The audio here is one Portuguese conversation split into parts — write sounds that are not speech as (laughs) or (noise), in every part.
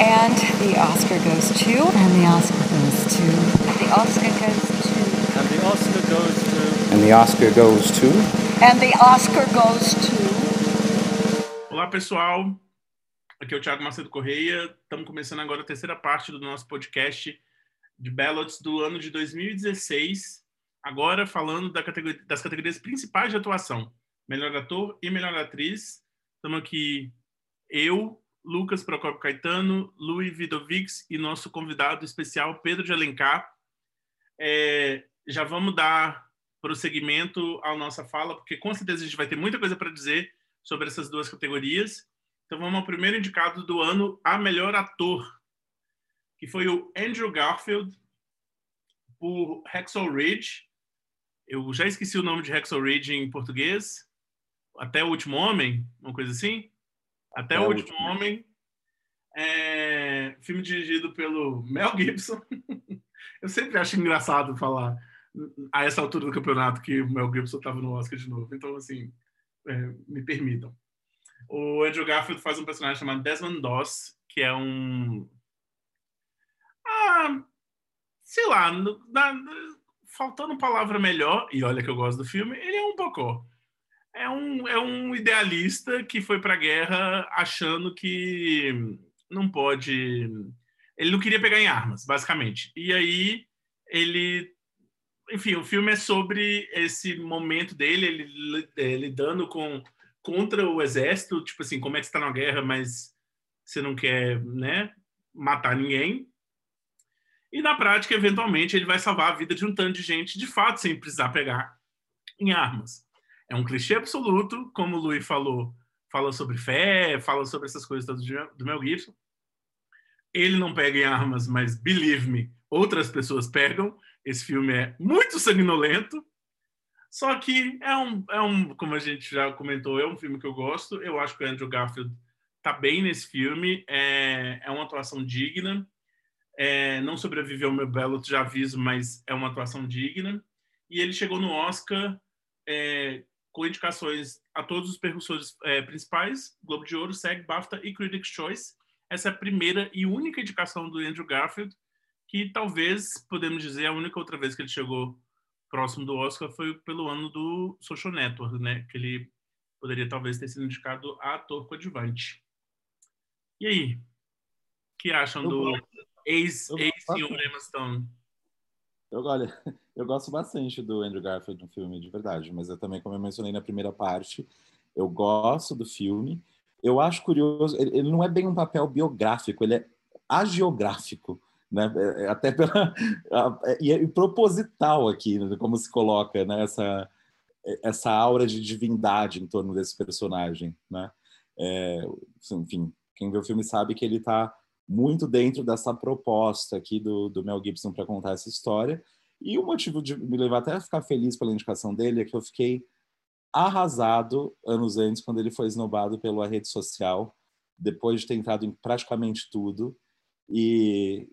And the Oscar goes to. And the Oscar goes to. The Oscar goes to. And the Oscar goes to. And the Oscar goes to. And the Oscar goes to. Olá, pessoal. Aqui é o Thiago Macedo Correia. Estamos começando agora a terceira parte do nosso podcast de ballots do ano de 2016. Agora falando da categoria, das categorias principais de atuação: melhor ator e melhor atriz. Estamos aqui eu, Lucas Procopio Caetano, Luiz Vidovics e nosso convidado especial Pedro de Alencar. É, já vamos dar prosseguimento à nossa fala, porque com certeza a gente vai ter muita coisa para dizer sobre essas duas categorias. Então vamos ao primeiro indicado do ano a melhor ator, que foi o Andrew Garfield por Hacksaw Ridge. Eu já esqueci o nome de Hacksaw Ridge em português. Até o Último Homem, uma coisa assim. Até é o Último, Homem. É, filme dirigido pelo Mel Gibson. (laughs) Eu sempre acho engraçado falar a essa altura do campeonato que o Mel Gibson estava no Oscar de novo. Então, assim, é, me permitam. O Andrew Garfield faz um personagem chamado Desmond Doss, que é um. Ah, sei lá, na, faltando palavra melhor, e olha que eu gosto do filme, ele é um bocó. É um, é um idealista que foi para a guerra achando que não pode. Ele não queria pegar em armas, basicamente. E aí ele enfim, o filme é sobre esse momento dele, ele, é, lidando com contra o exército, tipo assim, como é que está na guerra, mas você não quer, né, matar ninguém. E na prática, eventualmente, ele vai salvar a vida de um tanto de gente, de fato, sem precisar pegar em armas. É um clichê absoluto, como o Louis falou, fala sobre fé, fala sobre essas coisas do Mel Gibson. Ele não pega em armas, mas believe me, outras pessoas pegam. Esse filme é muito sanguinolento, só que é um, é um, como a gente já comentou, é um filme que eu gosto. Eu acho que o Andrew Garfield tá bem nesse filme. É, é uma atuação digna. É, não sobreviveu ao meu belo, já aviso, mas é uma atuação digna. E ele chegou no Oscar é, com indicações a todos os percussores é, principais: Globo de Ouro, SEG, BAFTA e Critics' Choice. Essa é a primeira e única indicação do Andrew Garfield, que talvez, podemos dizer, a única outra vez que ele chegou próximo do Oscar foi pelo ano do Social Network, né? Que ele poderia talvez ter sido indicado a ator coadjuvante. E aí? O que acham eu do ex-senhor ex Emma Stone? Eu, olha, (laughs) eu gosto bastante do Andrew Garfield no filme, de verdade, mas eu também, como eu mencionei na primeira parte, eu gosto do filme. Eu acho curioso, ele, ele não é bem um papel biográfico, ele é agiográfico né? É, é, até pela (laughs) e é proposital aqui, né? como se coloca né? essa essa aura de divindade em torno desse personagem, né? É, enfim, quem vê o filme sabe que ele está muito dentro dessa proposta aqui do, do Mel Gibson para contar essa história. E o motivo de me levar até a ficar feliz pela indicação dele é que eu fiquei arrasado anos antes, quando ele foi esnobado pela rede social, depois de ter entrado em praticamente tudo. E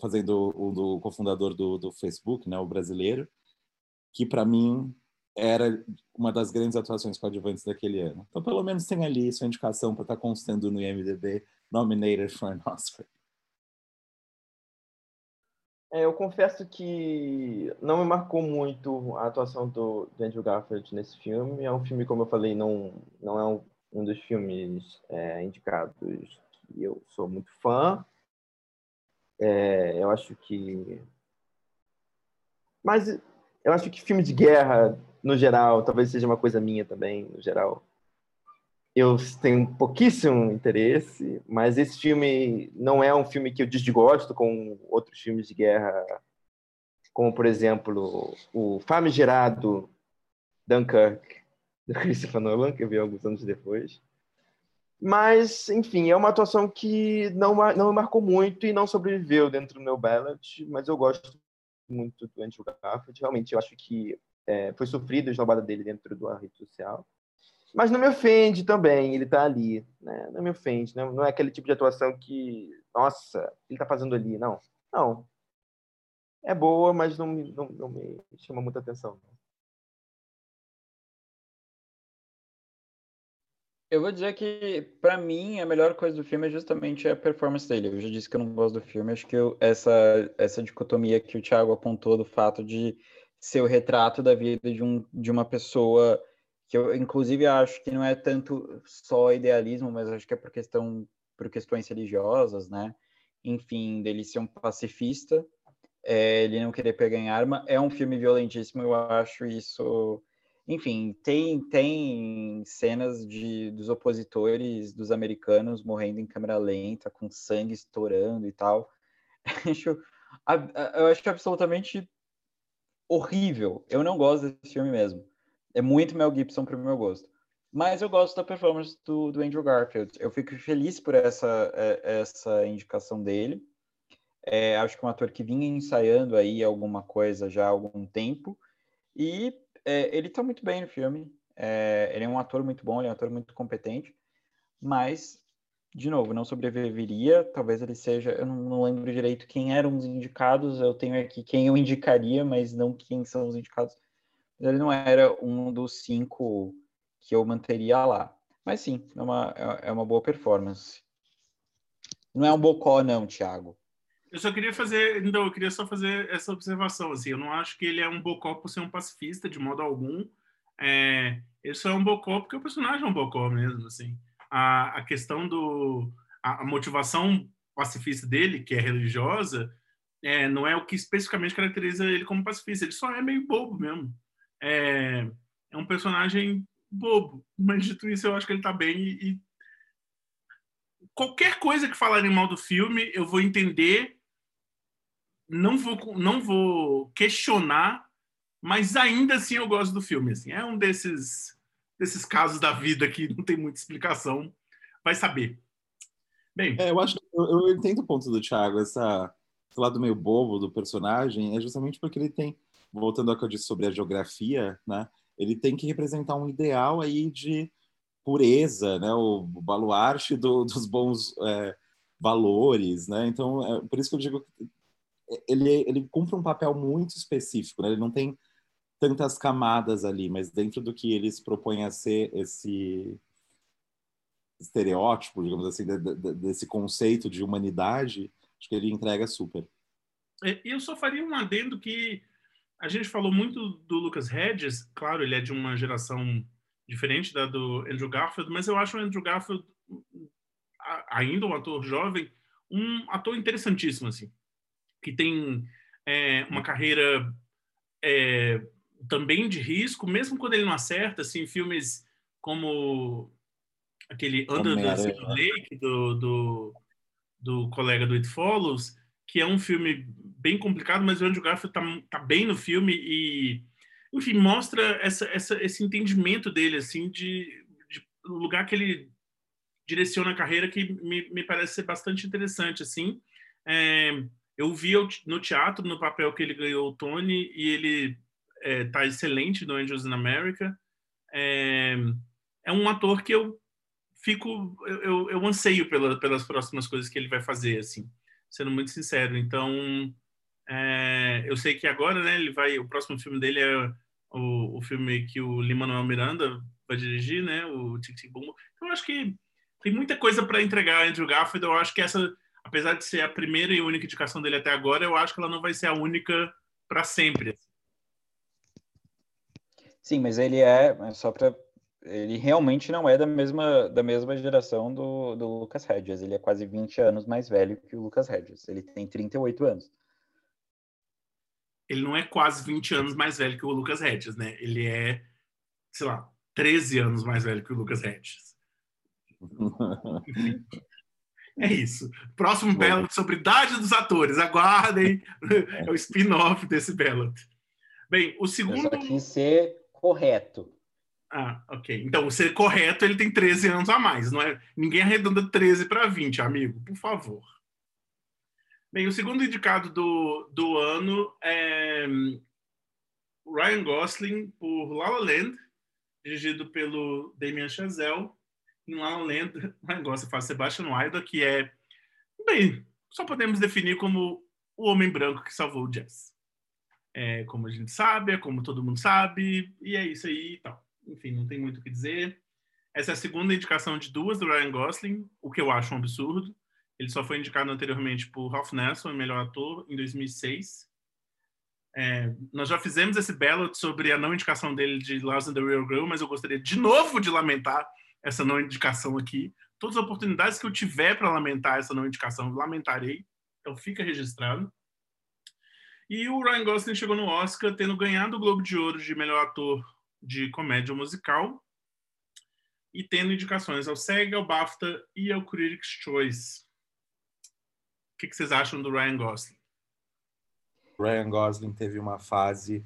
fazendo o do cofundador do, do Facebook, né, o brasileiro, que para mim era uma das grandes atuações coadjuvantes daquele ano. Então, pelo menos tem ali sua indicação para estar tá constando no IMDb, nominated for an (laughs) Oscar. É, eu confesso que não me marcou muito a atuação do, do, Andrew Garfield nesse filme. É um filme, como eu falei, não, não é um, um dos filmes é, indicados que eu sou muito fã. É, eu acho que. Mas eu acho que filme de guerra, no geral, talvez seja uma coisa minha também, no geral. Eu tenho pouquíssimo interesse, mas esse filme não é um filme que eu desgosto com outros filmes de guerra, como, por exemplo, o famigerado Dunkirk, do (laughs) Christopher Nolan, que eu vi alguns anos depois. Mas, enfim, é uma atuação que não, não me marcou muito e não sobreviveu dentro do meu ballot, mas eu gosto muito do Andrew Garfield. Realmente, eu acho que é, foi sofrido a esnobada dele dentro da rede social. Mas não me ofende também, ele tá ali, né? Não me ofende, não, não é aquele tipo de atuação que, nossa, ele tá fazendo ali, não. Não. É boa, mas não, não, não me chama muita atenção. Eu vou dizer que, pra mim, a melhor coisa do filme é justamente a performance dele. Eu já disse que eu não gosto do filme. Acho que eu- essa, essa dicotomia que o Thiago apontou do fato de ser o retrato da vida de, um, de uma pessoa que eu, inclusive, acho que não é tanto só idealismo, mas acho que é por questão, por questões religiosas, né? Enfim, dele ser um pacifista, é, ele não querer pegar em arma. É um filme violentíssimo, eu acho isso enfim, tem, tem cenas de, dos opositores dos americanos morrendo em câmera lenta, com sangue estourando e tal. (laughs) Acho, eu acho absolutamente horrível. Eu não gosto desse filme mesmo. É muito Mel Gibson para o meu gosto. Mas eu gosto da performance do, do Andrew Garfield. Eu fico feliz por essa, é, essa indicação dele. É, acho que é um ator que vinha ensaiando aí alguma coisa já há algum tempo. E é, ele tá muito bem no filme. É, ele é um ator muito bom, ele é um ator muito competente. Mas, de novo, não sobreviveria. Talvez ele seja. Eu não, não lembro direito quem eram os indicados. Eu tenho aqui quem eu indicaria, mas não quem são os indicados. Ele não era um dos cinco que eu manteria lá. Mas sim, é uma, é é uma boa performance. Não é um bocó, não, Thiago. Eu só queria fazer, então, eu queria só fazer essa observação, assim, eu não acho que ele é um bocó por ser um pacifista, de modo algum. É, ele só é um bocó porque o personagem é um bocó mesmo, assim. A, a questão do... A, a motivação pacifista dele, que é religiosa, é, não é o que especificamente caracteriza ele como pacifista. Ele só é meio bobo mesmo. É, é um personagem bobo. Mas, dito isso, eu acho que ele tá bem e, e qualquer coisa que falarem mal do filme, eu vou entender, não vou, não vou questionar, mas ainda assim eu gosto do filme. Assim. É um desses, desses casos da vida que não tem muita explicação. Vai saber. Bem, É, eu acho eu, eu entendo o ponto do Thiago, essa, esse lado meio bobo do personagem, é justamente porque ele tem, voltando ao que eu disse sobre a geografia, né? Ele tem que representar um ideal aí de pureza, né? O baluarte do- dos bons é, valores, né? Então, é por isso que eu digo que ele, ele cumpre um papel muito específico, né? Ele não tem tantas camadas ali, mas dentro do que eles propõem a ser esse estereótipo, digamos assim, de- de- desse conceito de humanidade, acho que ele entrega super. É, eu só faria um adendo que a gente falou muito do Lucas Hedges, claro, ele é de uma geração diferente da do Andrew Garfield, mas eu acho o Andrew Garfield, ainda um ator jovem, um ator interessantíssimo, assim, que tem é, uma carreira é, também de risco, mesmo quando ele não acerta, assim, filmes como aquele Under the Lake, do, do, do colega do It Follows, que é um filme bem complicado, mas o Andrew Garfield tá, tá bem no filme e, enfim, mostra essa, essa, esse entendimento dele, assim, de, de lugar que ele direciona a carreira que me, me parece ser bastante interessante, assim. É, eu vi no teatro, no papel que ele ganhou o Tony, e ele é, tá excelente no Angels in America. É, é um ator que eu fico, eu, eu anseio pela, pelas próximas coisas que ele vai fazer, assim, sendo muito sincero. Então, é, eu sei que agora, né, ele vai, o próximo filme dele é o, o filme que o Lin-Manuel Miranda vai dirigir, né, o Tic Tic Boom. Então, eu acho que tem muita coisa para entregar a Andrew Garfield. Eu acho que essa, apesar de ser a primeira e única indicação dele até agora, eu acho que ela não vai ser a única para sempre. Sim, mas ele é, é só para ele realmente não é da mesma da mesma geração do, do Lucas Hedges. Ele é quase 20 anos mais velho que o Lucas Hedges. Ele tem 38 anos. Ele não é quase 20 anos mais velho que o Lucas Hedges, né? Ele é, sei lá, 13 anos mais velho que o Lucas Hedges. (laughs) É isso. Próximo ballot sobre idade dos atores. Aguardem. (laughs) É o spin-off desse ballot. Bem, o Eu segundo. só quis ser correto. Ah, ok. Então, ser correto, ele tem 13 anos a mais. Não é... Ninguém arredonda 13 para 20, amigo. Por favor. Bem, o segundo indicado do, do ano é Ryan Gosling por La La Land, dirigido pelo Damien Chazelle. Em La La Land, (laughs) Ryan Gosling faz Sebastian Wilder, que é, bem, só podemos definir como o homem branco que salvou o jazz. É como a gente sabe, é como todo mundo sabe, e é isso aí e tal. Enfim, não tem muito o que dizer. Essa é a segunda indicação de duas do Ryan Gosling, o que eu acho um absurdo. Ele só foi indicado anteriormente por Ralph Nelson, melhor ator, em 2006. É, nós já fizemos esse ballot sobre a não indicação dele de Lost in the Real Girl, mas eu gostaria de novo de lamentar essa não indicação aqui. Todas as oportunidades que eu tiver para lamentar essa não indicação, lamentarei. Então fica registrado. E o Ryan Gosling chegou no Oscar tendo ganhado o Globo de Ouro de melhor ator de comédia musical e tendo indicações ao SEG, ao BAFTA e ao Critics' Choice. O que, vocês acham do Ryan Gosling? Ryan Gosling teve uma fase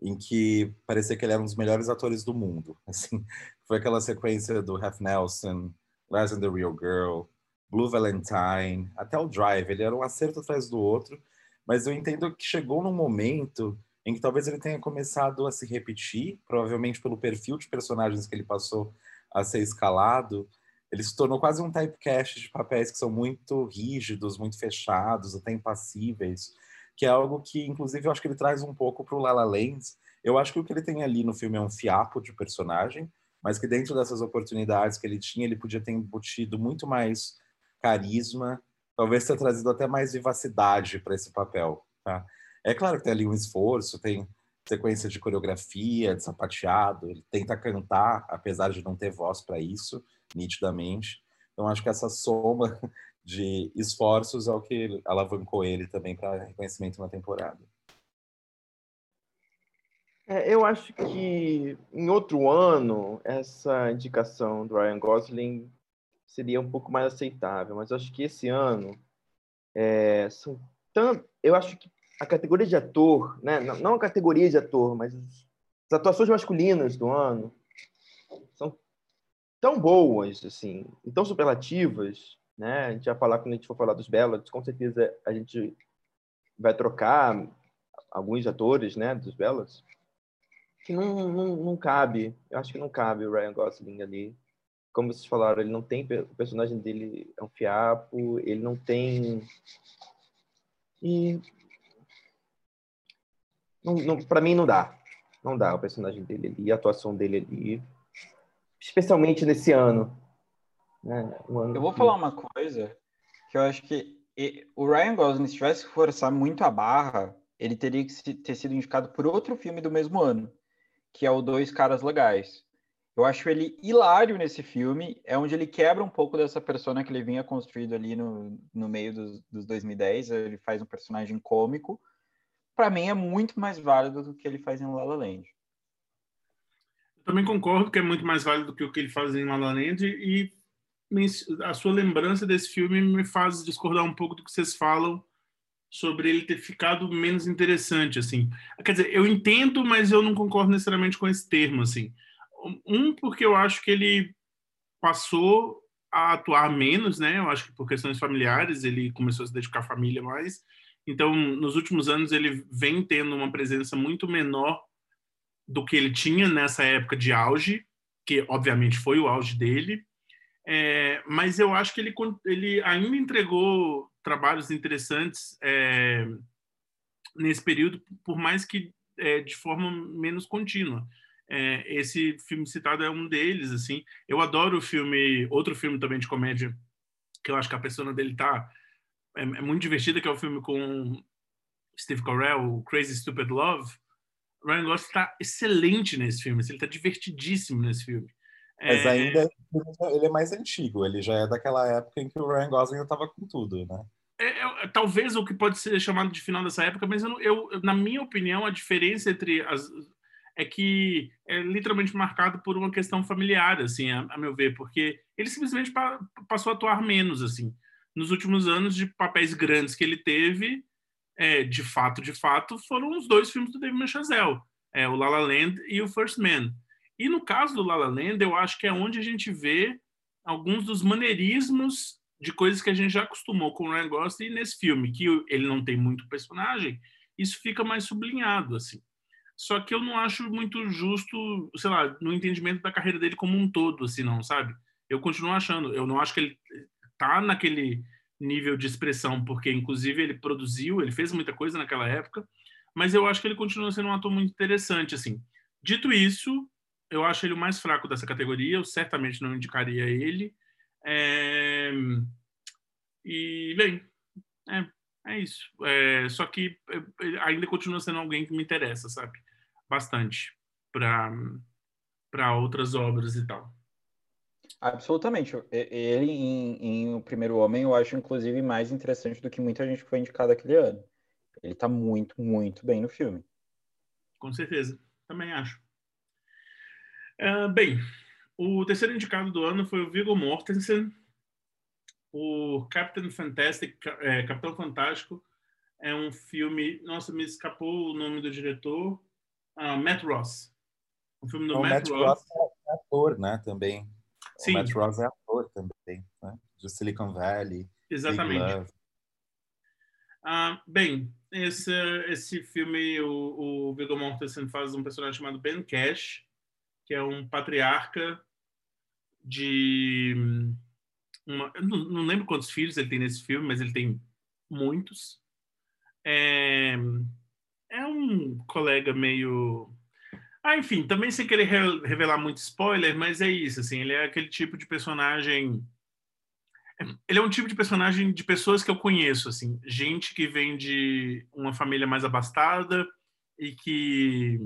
em que parecia que ele era um dos melhores atores do mundo. (laughs) Assim, foi aquela sequência do Half Nelson, Last and the Real Girl, Blue Valentine, até o Drive. Ele era um acerto atrás do outro, mas eu entendo que chegou num momento em que talvez ele tenha começado a se repetir, provavelmente pelo perfil de personagens que ele passou a ser escalado. Ele se tornou quase um typecast de papéis que são muito rígidos, muito fechados, até impassíveis que é algo que, inclusive, eu acho que ele traz um pouco para o La La Land. Eu acho que o que ele tem ali no filme é um fiapo de personagem, mas que dentro dessas oportunidades que ele tinha, ele podia ter embutido muito mais carisma, talvez ter trazido até mais vivacidade para esse papel. Tá? É claro que tem ali um esforço, tem sequência de coreografia, de sapateado, ele tenta cantar, apesar de não ter voz para isso, nitidamente. Então, acho que essa soma (laughs) de esforços ao que alavancou ele também para reconhecimento na temporada. É, eu acho que em outro ano essa indicação do Ryan Gosling seria um pouco mais aceitável, mas acho que esse ano é, são tão, eu acho que a categoria de ator, né, não a categoria de ator, mas as atuações masculinas do ano são tão boas assim, tão superlativas né? A gente vai falar quando a gente for falar dos Bellots, com certeza a gente vai trocar alguns atores, né, dos Bellots, que não, não, não cabe, eu acho que não cabe o Ryan Gosling ali. Como vocês falaram, ele não tem, o personagem dele é um fiapo, ele não tem... E... Não, não, para mim não dá, não dá o personagem dele ali, a atuação dele ali, especialmente nesse ano, né? eu vou falar uma coisa que eu acho que o Ryan Gosling, se tivesse que forçar muito a barra, ele teria que ter sido indicado por outro filme do mesmo ano, que é o Dois Caras Legais. Eu acho ele hilário nesse filme, é onde ele quebra um pouco dessa persona que ele vinha construído ali no, no meio dos, dos 2010, ele faz um personagem cômico. Para mim é muito mais válido do que ele faz em La La Land. Eu também concordo que é muito mais válido do que o que ele faz em La La Land e a sua lembrança desse filme me faz discordar um pouco do que vocês falam sobre ele ter ficado menos interessante, assim. Quer dizer, eu entendo, mas eu não concordo necessariamente com esse termo, assim. Um, porque eu acho que ele passou a atuar menos, né? Eu acho que por questões familiares ele começou a se dedicar à família mais. Então, nos últimos anos ele vem tendo uma presença muito menor do que ele tinha nessa época de auge, que obviamente foi o auge dele. É, mas eu acho que ele, ele ainda entregou trabalhos interessantes é, nesse período, por mais que é, de forma menos contínua. É, esse filme citado é um deles. assim. Eu adoro o filme, outro filme também de comédia, que eu acho que a persona dele tá é, é muito divertida, que é o filme com Steve Carell, Crazy Stupid Love. Ryan Gosling está excelente nesse filme, assim, ele está divertidíssimo nesse filme. Mas é. ainda ele é mais antigo, ele já é daquela época em que o Ryan Gosling estava com tudo, né? É, é, talvez o que pode ser chamado de final dessa época, mas eu, eu, na minha opinião, a diferença entre as é que é literalmente marcado por uma questão familiar, assim, a, a meu ver, porque ele simplesmente pa, passou a atuar menos, assim, nos últimos anos de papéis grandes que ele teve, é, de fato, de fato, foram os dois filmes do David Chazelle, é, o La La Land e o First Man. E no caso do La La Land, eu acho que é onde a gente vê alguns dos maneirismos de coisas que a gente já acostumou com o Ryan Gosling nesse filme, que ele não tem muito personagem, isso fica mais sublinhado, assim. Só que eu não acho muito justo, sei lá, no entendimento da carreira dele como um todo, assim, não, sabe? Eu continuo achando, eu não acho que ele tá naquele nível de expressão, porque inclusive ele produziu, ele fez muita coisa naquela época, mas eu acho que ele continua sendo um ator muito interessante, assim. Dito isso, eu acho ele o mais fraco dessa categoria. Eu certamente não indicaria ele. É, E, bem, é, é isso. É, só que é, ainda continua sendo alguém que me interessa, sabe? Bastante para outras obras e tal. Absolutamente. Ele, em, em O Primeiro Homem, eu acho, inclusive, mais interessante do que muita gente que foi indicada aquele ano. Ele tá muito, muito bem no filme. Com certeza, também acho. Ah, bem, o terceiro indicado do ano foi o Viggo Mortensen. O Captain Fantastic, é, Capitão Fantástico, é um filme. Nossa, me escapou o nome do diretor. Ah, Matt Ross. Um filme do O Matt, Matt Ross. Ross é ator, né? Também. Sim. O Matt Ross é ator também, né? De Silicon Valley. Exatamente. Ah, bem, esse, esse filme, o, o Viggo Mortensen faz um personagem chamado Ben Cash, que é um patriarca de... Uma, eu não, não lembro quantos filhos ele tem nesse filme, mas ele tem muitos. É, é um colega meio... Ah, enfim, também sem querer re- revelar muito spoiler, mas é isso, assim, ele é aquele tipo de personagem ele é um tipo de personagem de pessoas que eu conheço, assim, gente que vem de uma família mais abastada e que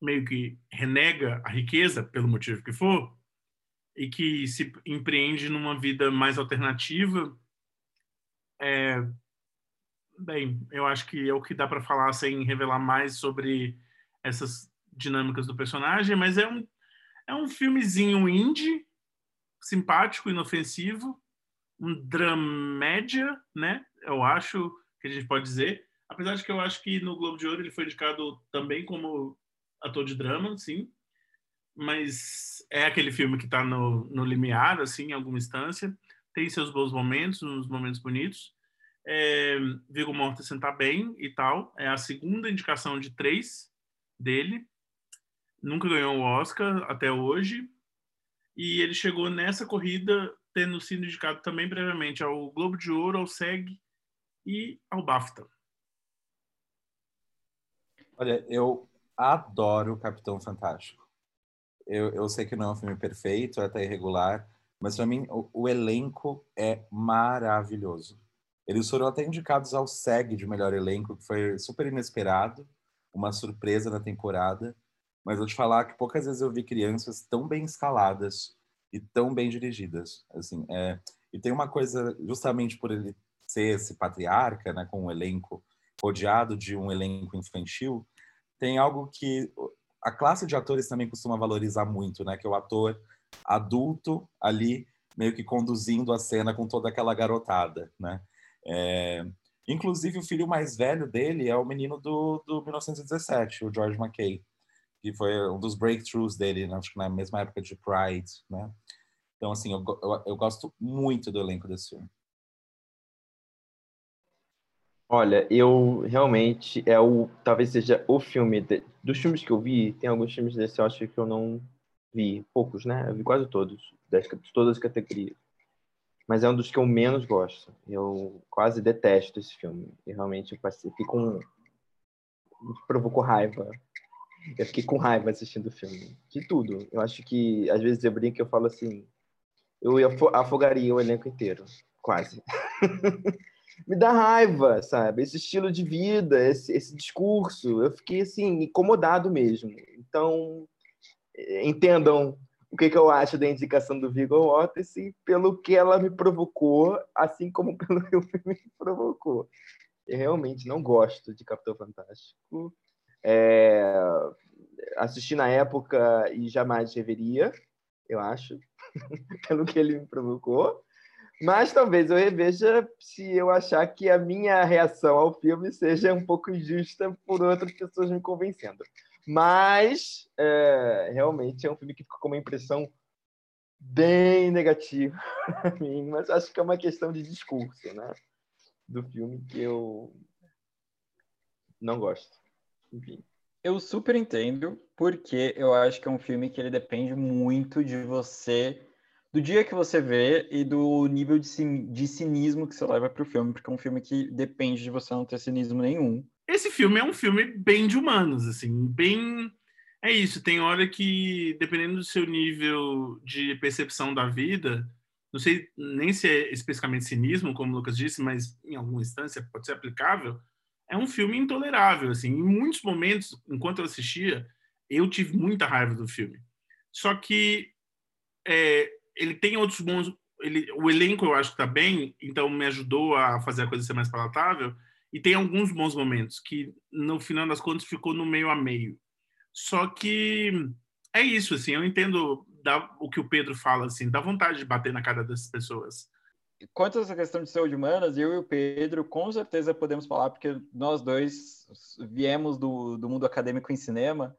meio que renega a riqueza pelo motivo que for e que se empreende numa vida mais alternativa. É, bem, eu acho que é o que dá para falar sem revelar mais sobre essas dinâmicas do personagem, mas é um é um filmezinho indie simpático, inofensivo, um dramédia, né? Eu acho que a gente pode dizer. Apesar de que eu acho que no Globo de Ouro ele foi indicado também como ator de drama, sim. Mas é aquele filme que está no, no limiar, assim, em alguma instância. Tem seus bons momentos, uns momentos bonitos. É, Viggo Mortensen tá bem e tal. É a segunda indicação de três dele. Nunca ganhou o Oscar até hoje e ele chegou nessa corrida tendo sido indicado também previamente ao Globo de Ouro, ao SEG e ao BAFTA. Olha, eu adoro Capitão Fantástico. Eu, eu sei que não é um filme perfeito, é até irregular, mas para mim o, o elenco é maravilhoso. Eles foram até indicados ao SEG de melhor elenco, que foi super inesperado, uma surpresa na temporada. Mas vou te falar que poucas vezes eu vi crianças tão bem escaladas e tão bem dirigidas. Assim, é, e tem uma coisa, justamente por ele ser esse patriarca, né, com um elenco rodeado de um elenco infantil, tem algo que a classe de atores também costuma valorizar muito, né, que é o ator adulto ali meio que conduzindo a cena com toda aquela garotada, né? É, inclusive o filho mais velho dele é o menino do, do 1917, o George McKay, que foi um dos breakthroughs dele, né, acho que na mesma época de Pride, né? Então assim, eu, eu, eu gosto muito do elenco desse filme. Olha, eu realmente é o talvez seja o filme de- dos filmes que eu vi, tem alguns filmes desse eu acho que eu não vi, poucos, né? Eu vi quase todos, de todas as categorias. Mas é um dos que eu menos gosto. Eu quase detesto esse filme. E realmente eu passei, com me provocou raiva. Eu fiquei com raiva assistindo o filme. De tudo. Eu acho que às vezes eu brinco e eu falo assim, eu ia afo- afogaria o elenco inteiro, quase. (laughs) me dá raiva, sabe? Esse estilo de vida, esse, esse discurso. Eu fiquei, assim, incomodado mesmo. Então, eh, entendam o que, que eu acho da indicação do Viggo Mortensen pelo que ela me provocou, assim como (laughs) pelo que o filme me provocou. Eu realmente não gosto de Capitão Fantástico. É, assisti na época e jamais reveria, eu acho, (laughs) pelo que ele me provocou. Mas talvez eu reveja se eu achar que a minha reação ao filme seja um pouco injusta por outras pessoas me convencendo. Mas é, realmente é um filme que ficou com uma impressão bem negativa (laughs) para mim. Mas acho que é uma questão de discurso, né? Do filme que eu não gosto. Enfim. Eu super entendo, porque eu acho que é um filme que ele depende muito de você, do dia que você vê e do nível de, de cinismo que você leva pro filme, porque é um filme que depende de você não ter cinismo nenhum. Esse filme é um filme bem de humanos, assim, bem É isso, tem hora que, dependendo do seu nível de percepção da vida, não sei nem se é especificamente cinismo, como o Lucas disse, mas em alguma instância pode ser aplicável, é um filme intolerável, assim. Em muitos momentos, enquanto eu assistia, eu tive muita raiva do filme. Só que é, ele tem outros bons... Ele, o elenco eu acho que está bem, então me ajudou a fazer a coisa ser mais palatável, e tem alguns bons momentos que, no final das contas, ficou no meio a meio. Só que é isso, assim, eu entendo da, o que o Pedro fala, assim, dá vontade de bater na cara dessas pessoas. Quanto a essa questão de saúde humanas, eu e o Pedro com certeza podemos falar, porque nós dois viemos do, do mundo acadêmico em cinema.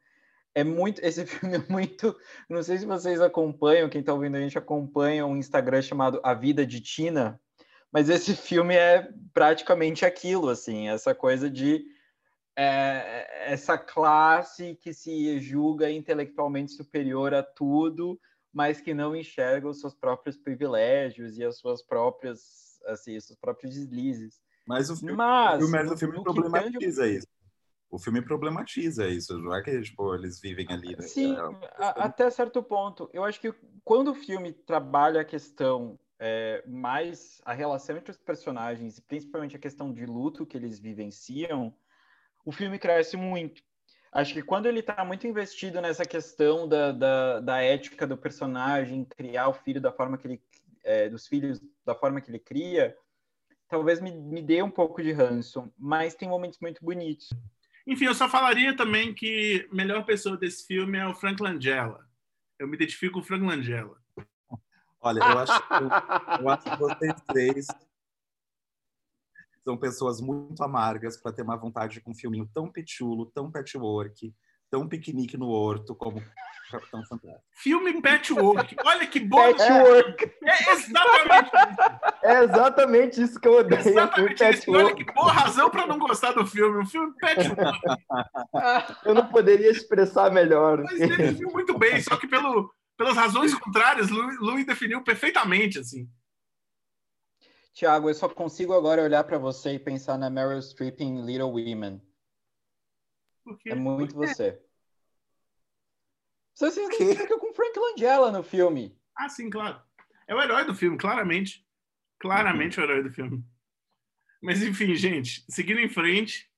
É muito, esse (laughs) filme é muito. Não sei se vocês acompanham, quem está ouvindo a gente acompanha um Instagram chamado A Vida de Tina, mas esse (laughs) filme é praticamente aquilo, assim, essa coisa de é, essa classe que se julga intelectualmente superior a tudo, mas que não enxerga os seus próprios privilégios e as suas próprias, assim, os seus próprios deslizes. Mas o filme, mas, o filme, o filme problematiza grande... isso. O filme problematiza isso, não é que tipo, eles vivem ali. Né? Sim, é, a, até certo ponto. Eu acho que quando o filme trabalha a questão é, mais a relação entre os personagens, e principalmente a questão de luto que eles vivenciam, o filme cresce muito. Acho que quando ele está muito investido nessa questão da, da, da, ética do personagem, criar o filho da forma que ele. É, dos filhos da forma que ele cria, talvez me, me dê um pouco de ranço, mas tem momentos muito bonitos. Enfim, eu só falaria também que a melhor pessoa desse filme é o Frank Langella. Eu me identifico com o Frank Langella. Olha, eu acho, eu, eu acho que vocês três são pessoas muito amargas para ter uma vontade com um filminho tão pechulo, tão patchwork, tão piquenique no horto como Capitão Fantástico. Filme patchwork. Olha que bom. Patchwork. É exatamente isso. É exatamente isso que eu odeio. Exatamente isso. Olha que boa razão para não gostar do filme. Um filme patchwork. Eu não poderia expressar melhor. Mas ele definiu muito bem, só que pelo, pelas razões contrárias, Louis definiu perfeitamente, assim. Tiago, eu só consigo agora olhar para você e pensar na Meryl Streep em Little Women. É muito você. Você se identifica com Frank Langella no filme. Ah, sim, claro. É o herói do filme, claramente. Claramente o herói do filme. Mas enfim, gente, seguindo em frente,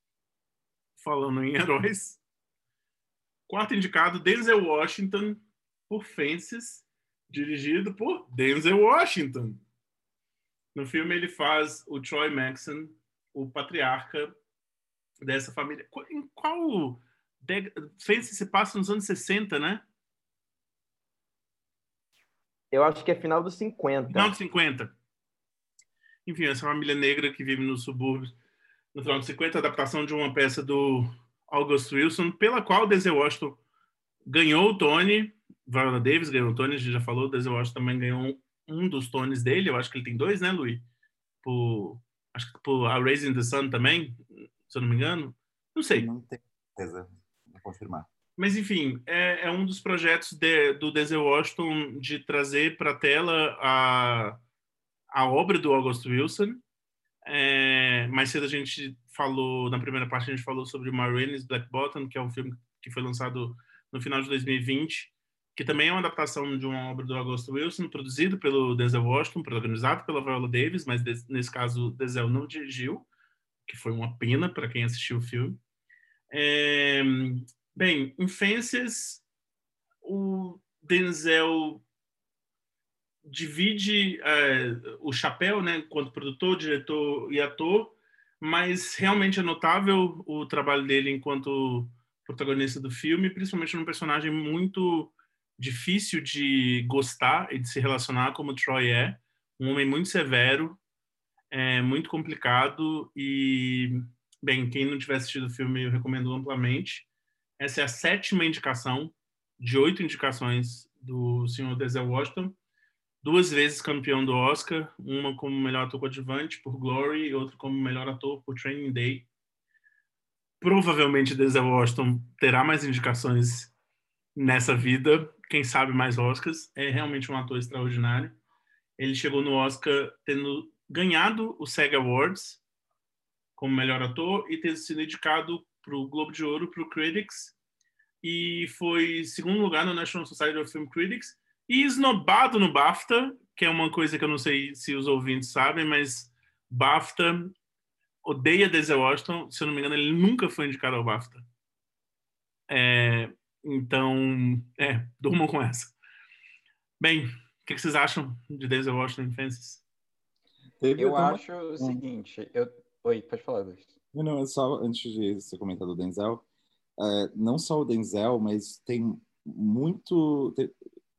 falando em heróis. Quarto indicado, Denzel Washington por Fences, dirigido por Denzel Washington. No filme ele faz o Troy Maxon, o patriarca dessa família. Em qual Fences se passa nos anos 60, né? Eu acho que é final dos 50. Final dos 50. Enfim, essa família negra que vive nos subúrbios no final dos 50, adaptação de uma peça do August Wilson, pela qual Denzel Washington ganhou o Tony, Viola Davis ganhou o Tony, a gente já falou, Denzel Washington também ganhou um dos tones dele, eu acho que ele tem dois, né, Luiz? Por, acho que por A Raising the Sun também, se eu não me engano. Não sei. Não tenho certeza, vou confirmar. Mas, enfim, é, é um dos projetos de, do Denzel Washington de trazer para a tela a, a obra do August Wilson. É, mais cedo a gente falou, na primeira parte, a gente falou sobre Marines Black Bottom, que é um filme que foi lançado no final de 2020 que também é uma adaptação de uma obra do August Wilson, produzido pelo Denzel Washington, protagonizado pela Viola Davis, mas nesse caso Denzel não dirigiu, que foi uma pena para quem assistiu o filme. É, bem, em Fences, o Denzel divide é, o chapéu, né, enquanto produtor, diretor e ator, mas realmente é notável o trabalho dele enquanto protagonista do filme, principalmente num personagem muito difícil de gostar e de se relacionar como Troy é, um homem muito severo, é, muito complicado e, bem, quem não tiver assistido o filme eu recomendo amplamente. Essa é a sétima indicação de oito indicações do senhor Denzel Washington, duas vezes campeão do Oscar, uma como melhor ator coadjuvante por Glory e outra como melhor ator por Training Day. Provavelmente Denzel Washington terá mais indicações nessa vida, quem sabe mais Oscars. É realmente um ator extraordinário. Ele chegou no Oscar tendo ganhado o SEG Awards como melhor ator e tendo sido indicado para o Globo de Ouro, para o Critics, e foi segundo lugar no National Society of Film Critics e esnobado no BAFTA, que é uma coisa que eu não sei se os ouvintes sabem, mas BAFTA odeia Denzel Washington. Se eu não me engano, ele nunca foi indicado ao BAFTA. É, então, é, durmam com essa. Bem, o que, vocês acham de Denzel Washington em Fences? Eu acho uma... o seguinte, eu... Oi, pode falar, Luiz. Não, não, é só antes de você comentar do Denzel, é, não só o Denzel, mas tem muito...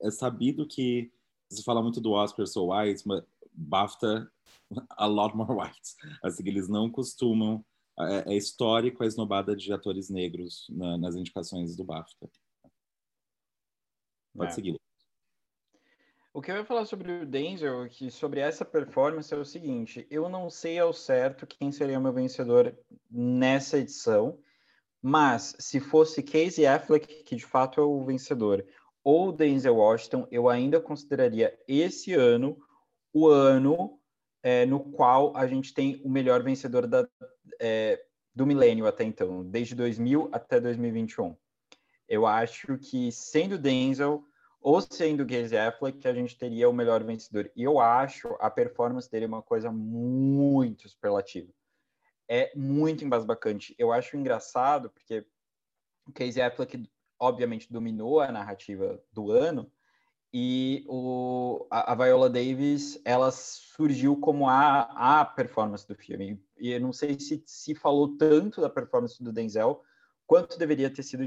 É sabido que se fala muito do Oscar so white, mas BAFTA (laughs) a lot more whites. Assim, eles não costumam é, é histórico a esnobada de atores negros na, nas indicações do BAFTA. Pode é. seguir. O que eu ia falar sobre o Denzel, que sobre essa performance é o seguinte: eu não sei ao certo quem seria o meu vencedor nessa edição, mas se fosse Casey Affleck, que de fato é o vencedor, ou Denzel Washington, eu ainda consideraria esse ano o ano é, no qual a gente tem o melhor vencedor da, é, do milênio até então, desde 2000 até 2021. Eu acho que sendo Denzel ou sendo Casey Affleck, a gente teria o melhor vencedor. E eu acho a performance dele uma coisa muito superlativa. É muito embasbacante. Eu acho engraçado, porque o Casey Affleck, obviamente, dominou a narrativa do ano, e o, a, a, Viola Davis ela surgiu como a, a performance do filme. E eu não sei se se falou tanto da performance do Denzel quanto deveria ter sido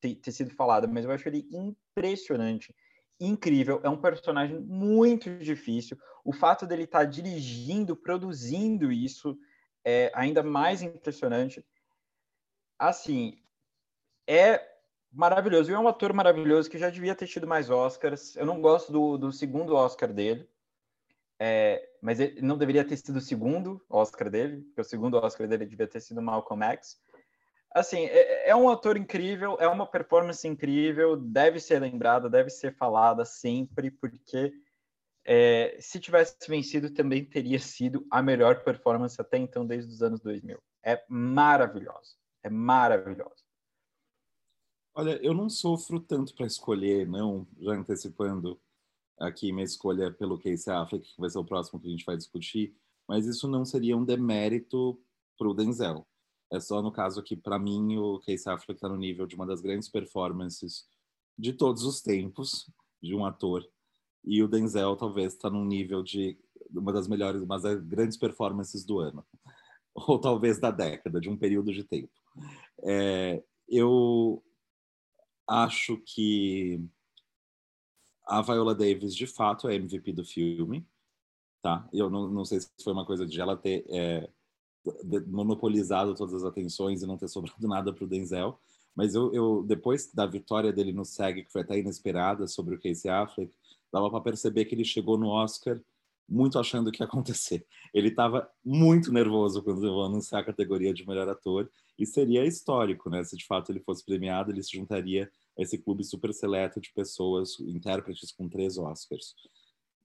ter, ter sido falado mas eu acho ele impressionante incrível é um personagem muito difícil. O fato dele estar tá dirigindo produzindo isso é ainda mais impressionante. Assim é maravilhoso. E é um ator maravilhoso que já devia ter tido mais Oscars. Eu não gosto do, do segundo Oscar dele, é, mas ele não deveria ter sido o segundo Oscar dele, porque o segundo Oscar dele devia ter sido Malcolm X. Assim, é, é um ator incrível, é uma performance incrível, deve ser lembrada, deve ser falada sempre, porque é, se tivesse vencido também teria sido a melhor performance até então, desde os anos 2000. É maravilhoso, é maravilhoso. Olha, eu não sofro tanto para escolher, não, já antecipando aqui minha escolha pelo Casey Affleck, que vai ser o próximo que a gente vai discutir, mas isso não seria um demérito para o Denzel. É só no caso que, para mim, o Casey Affleck está no nível de uma das grandes performances de todos os tempos de um ator, e o Denzel talvez está num nível de uma das melhores, uma das grandes performances do ano, ou talvez da década, de um período de tempo. É, eu acho que a Viola Davis de fato é MVP do filme, tá? Eu não, não sei se foi uma coisa de ela ter é, monopolizado todas as atenções e não ter sobrado (laughs) nada para o Denzel, mas eu, eu, depois da vitória dele no SEG, que foi até inesperada sobre o Casey Affleck, dava para perceber que ele chegou no Oscar muito achando o que ia acontecer. Ele estava muito nervoso quando eu vou anunciar a categoria de melhor ator e seria histórico, né? Se de fato ele fosse premiado, ele se juntaria a esse clube super seleto de pessoas, intérpretes com três Oscars.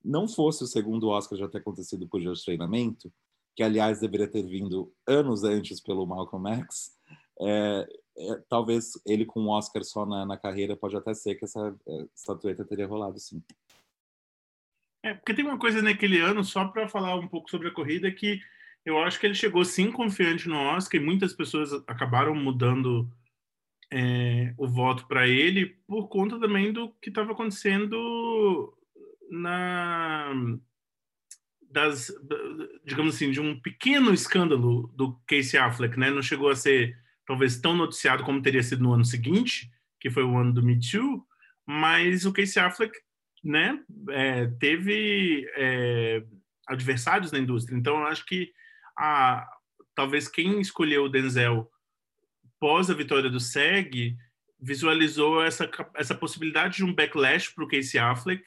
Não fosse o segundo Oscar já ter acontecido por dia de treinamento, que aliás deveria ter vindo anos antes pelo Malcolm X, é, é, talvez ele com um Oscar só na, na, carreira pode até ser que essa é, estatueta teria rolado sim. É, porque tem uma coisa naquele ano, só para falar um pouco sobre a corrida, que eu acho que ele chegou sim confiante no Oscar e muitas pessoas acabaram mudando é, o voto para ele por conta também do que estava acontecendo na das digamos assim de um pequeno escândalo do Casey Affleck, né? Não chegou a ser talvez tão noticiado como teria sido no ano seguinte, que foi o ano do Me Too, mas o Casey Affleck, né? É, teve é, adversários na indústria. Então, eu acho que a, talvez quem escolheu o Denzel pós a vitória do SEG visualizou essa, essa possibilidade de um backlash para o Casey Affleck,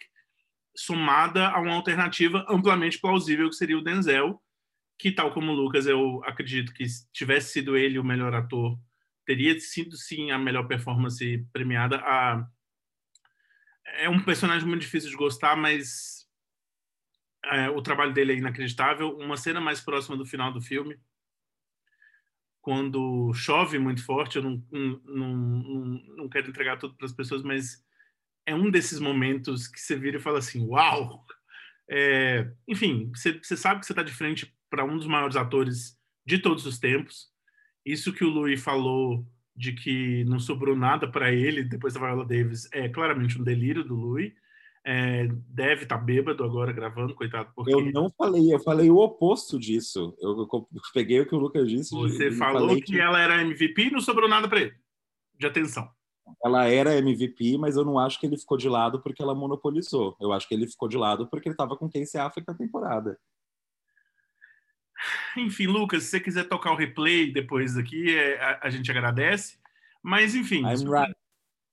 somada a uma alternativa amplamente plausível que seria o Denzel, que tal como o Lucas, eu acredito que se tivesse sido ele o melhor ator, teria sido sim a melhor performance premiada. A... É um personagem muito difícil de gostar, mas é, o trabalho dele é inacreditável. Uma cena mais próxima do final do filme, quando chove muito forte, eu não, não, não, não quero entregar tudo para as pessoas, mas é um desses momentos que você vira e fala assim, uau! É, enfim, você, você sabe que você está de frente para um dos maiores atores de todos os tempos. Isso que o Louis falou de que não sobrou nada para ele depois da Viola Davis é claramente um delírio do Louis. É, deve estar tá bêbado agora gravando, coitado. Porque... Eu não falei, eu falei o oposto disso. Eu, eu peguei o que o Lucas disse. Você falou que, que, ela era MVP e não sobrou nada para ele. De atenção. Ela era MVP, mas eu não acho que ele ficou de lado porque ela monopolizou. Eu acho que ele ficou de lado porque ele estava com Casey Affleck na temporada. Enfim, Lucas, se você quiser tocar o replay depois daqui, é, a, a, gente agradece. Mas, enfim,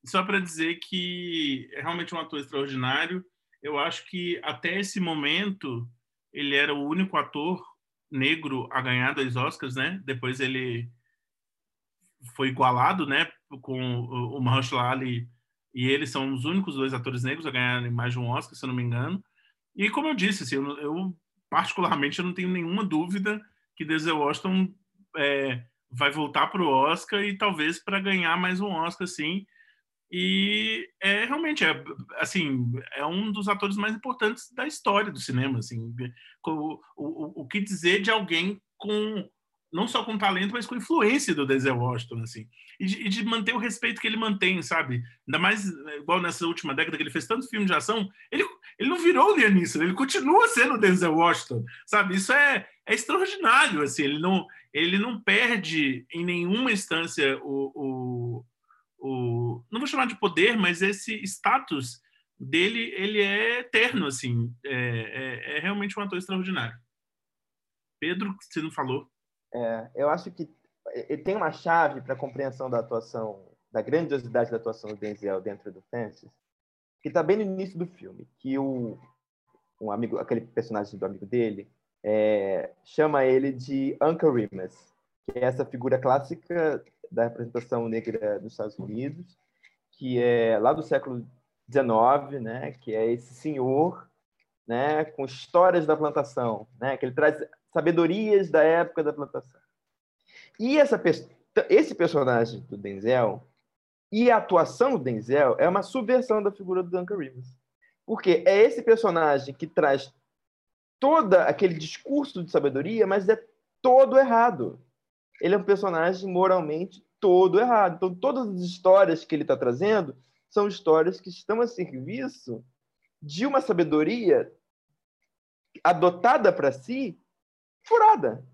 só para dizer que é realmente um ator extraordinário. Eu acho que até esse momento ele era o único ator negro a ganhar dois Oscars, né? Depois ele foi igualado, né, com o Mahershala Ali e eles são os únicos dois atores negros a ganharem mais de um Oscar, se eu não me engano. E como eu disse, assim, eu, eu particularmente eu não tenho nenhuma dúvida que Denzel Washington é, vai voltar para o Oscar e talvez para ganhar mais um Oscar, sim. E é realmente é assim é um dos atores mais importantes da história do cinema, assim. O, o, o que dizer de alguém com não só com talento, mas com influência do Denzel Washington, assim, e de, e de, manter o respeito que ele mantém, sabe? Ainda mais igual nessa última década que ele fez tanto filme de ação, ele, ele não virou o Liam Neeson, ele continua sendo o Denzel Washington, sabe? Isso é, é extraordinário, assim, ele não, ele não perde em nenhuma instância o, o, o, não vou chamar de poder, mas esse status dele, ele é eterno, assim, é, é, é realmente um ator extraordinário. Pedro, você não falou? É, eu acho que ele tem uma chave para a compreensão da atuação, da grandiosidade da atuação do Denzel dentro do Fences, que está bem no início do filme, que o um amigo, aquele personagem do amigo dele, é, chama ele de Uncle Remus, que é essa figura clássica da representação negra dos Estados Unidos, que é lá do século XIX, né, que é esse senhor, né, com histórias da plantação, né, que ele traz sabedorias da época da plantação. E essa, esse personagem do Denzel e a atuação do Denzel é uma subversão da figura do Duncan Rivers. Porque é esse personagem que traz todo aquele discurso de sabedoria, mas é todo errado. Ele é um personagem moralmente todo errado. Então, todas as histórias que ele está trazendo são histórias que estão a serviço de uma sabedoria adotada para si furada,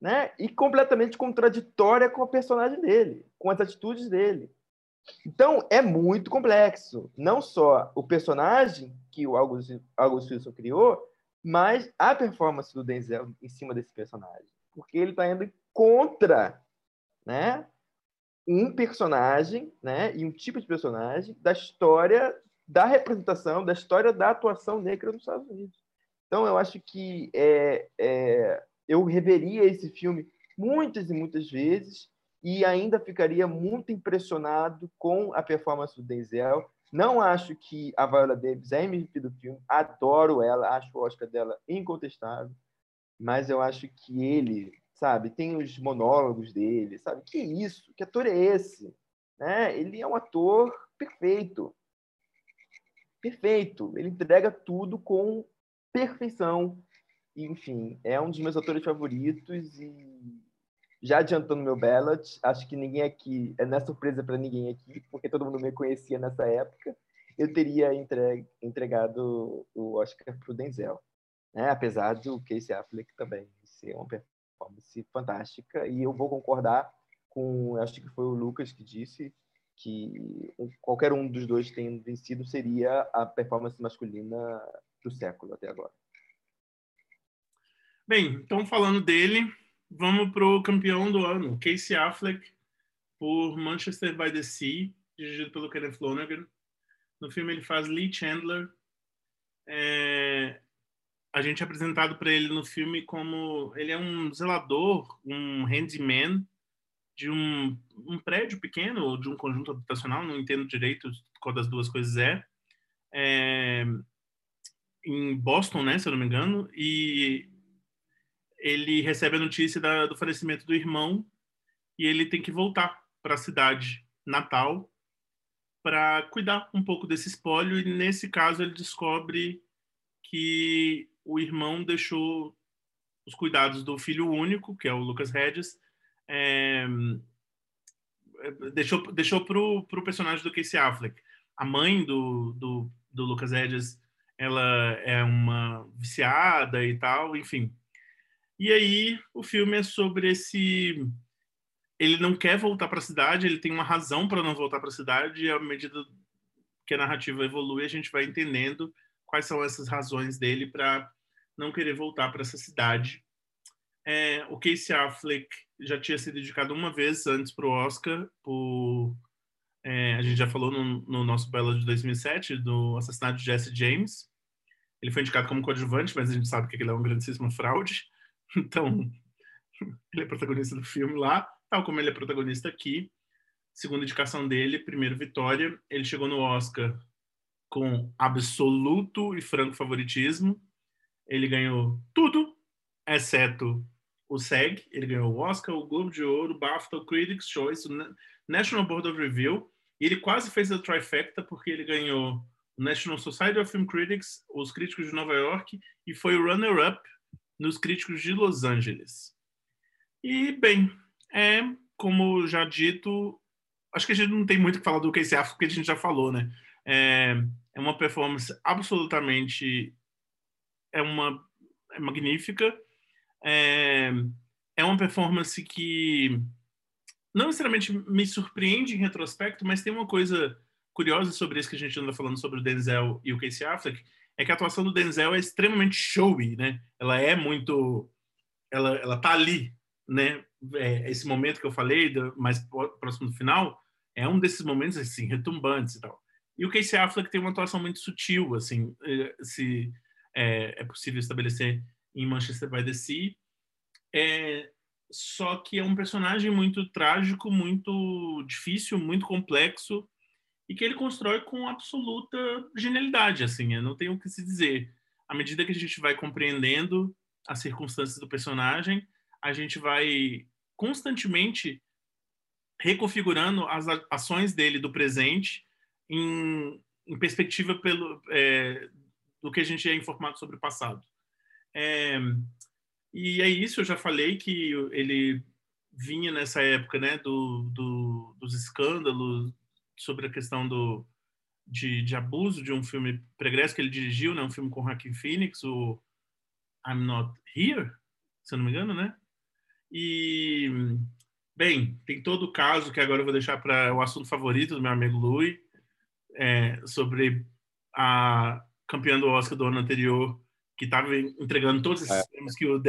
né? E completamente contraditória com a personagem dele, com as atitudes dele. Então, é muito complexo. Não só o personagem que o August, August Wilson criou, mas a performance do Denzel em cima desse personagem. Porque ele está indo contra né, um personagem né, e um tipo de personagem da história da representação, da história da atuação negra nos Estados Unidos. Então, eu acho que é, é eu reveria esse filme muitas e muitas vezes e ainda ficaria muito impressionado com a performance do Denzel. Não acho que a Viola Davis é MVP do filme, adoro ela, acho o Oscar dela incontestável, mas eu acho que ele, sabe, tem os monólogos dele, sabe? Que isso? Que ator é esse? Né? Ele é um ator perfeito. Perfeito. Ele entrega tudo com perfeição enfim, é um dos meus atores favoritos e já adiantando meu ballot, acho que ninguém aqui, é não é surpresa para ninguém aqui, porque todo mundo me conhecia nessa época, eu teria entregado o Oscar para o Denzel, né? apesar do Casey Affleck também ser uma performance fantástica, e eu vou concordar com, acho que foi o Lucas que disse, que qualquer um dos dois tendo vencido seria a performance masculina do século até agora. Bem, então falando dele, vamos pro campeão do ano, Casey Affleck, por Manchester by the Sea, dirigido pelo Kenneth Lonergan. No filme ele faz Lee Chandler. É... A gente é apresentado para ele no filme como ele é um zelador, um handyman de um, um prédio pequeno ou de um conjunto habitacional, não entendo direito qual das duas coisas é, é em Boston, né, se eu não me engano, e ele recebe a notícia da, do falecimento do irmão e ele tem que voltar para a cidade natal para cuidar um pouco desse espólio e nesse caso ele descobre que o irmão deixou os cuidados do filho único, que é o Lucas Hedges, é, deixou deixou pro, pro personagem do Casey Affleck. A mãe do, do, do Lucas Hedges, ela é uma viciada e tal, enfim. E aí o filme é sobre esse ele não quer voltar para a cidade, ele tem uma razão para não voltar para a cidade, e à medida que a narrativa evolui, a gente vai entendendo quais são essas razões dele para não querer voltar para essa cidade. É, o Casey Affleck já tinha sido indicado uma vez antes para o Oscar, por, é, a gente já falou no, no nosso Belo de 2007, do assassinato de Jesse James. Ele foi indicado como coadjuvante, mas a gente sabe que ele é uma grandíssima fraude. (laughs) Então, ele é protagonista do filme lá tal como ele é protagonista aqui. Segunda indicação dele, primeiro vitória. Ele chegou no Oscar com absoluto e franco favoritismo. Ele ganhou tudo, exceto o SEG. Ele ganhou o Oscar, o Globo de Ouro, o BAFTA, o Critics' Choice, o National Board of Review. E ele quase fez a trifecta porque ele ganhou o National Society of Film Critics, os críticos de Nova York, e foi o runner-up nos críticos de Los Angeles. E, bem, é, como já dito, acho que a gente não tem muito o que falar do Casey Affleck, porque a gente já falou, né? É, é uma performance absolutamente é uma é magnífica. É, é uma performance que não necessariamente me surpreende em retrospecto, mas tem uma coisa curiosa sobre isso que a gente anda falando sobre o Denzel e o Casey Affleck, é que a atuação do Denzel é extremamente showy, né? Ela é muito ela ela tá ali, né? é, esse momento que eu falei, do, mais próximo do final, é um desses momentos assim retumbantes e tal. E o Casey Affleck tem uma atuação muito sutil, assim, eh, se é, é possível estabelecer em Manchester by the Sea. É, só que é um personagem muito trágico, muito difícil, muito complexo e que ele constrói com absoluta genialidade, assim, eu não tenho o que se dizer. À medida que a gente vai compreendendo as circunstâncias do personagem, a gente vai constantemente reconfigurando as ações dele do presente em, em perspectiva pelo é, do que a gente é informado sobre o passado. É, e é isso, eu já falei que ele vinha nessa época né, do, do, dos escândalos sobre a questão do, de, de, abuso de um filme pregresso que ele dirigiu, né, um filme com Joaquin Phoenix, o I'm Not Here, se eu não me engano, né? E, bem, tem todo o caso que agora eu vou deixar para o assunto favorito do meu amigo Louis, é, sobre a campeã do Oscar do ano anterior, que estava entregando todos esses é. prêmios que o,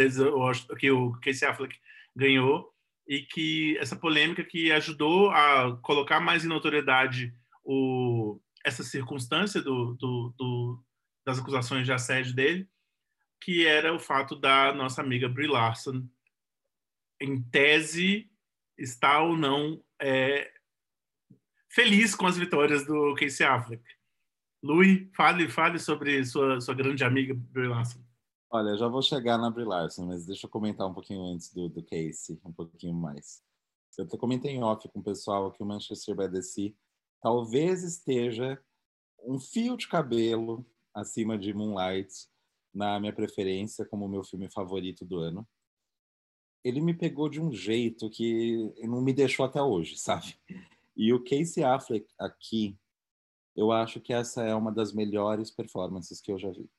que o Casey Affleck ganhou, e que essa polêmica que ajudou a colocar mais em notoriedade o, essa circunstância do, do, do, das acusações de assédio dele, que era o fato da nossa amiga Brie Larson em tese, está ou não é, feliz com as vitórias do Casey Affleck. Louis, fale, fale sobre sua, sua grande amiga Brie Larson. Olha, já vou chegar na Brie Larson, mas deixa eu comentar um pouquinho antes do, do Casey, um pouquinho mais. Eu até comentei em off com o pessoal que o Manchester by the Sea talvez esteja um fio de cabelo acima de Moonlight na minha preferência como meu filme favorito do ano ele me pegou de um jeito que não me deixou até hoje, sabe? E o Casey Affleck aqui, eu acho que essa é uma das melhores performances que eu já vi,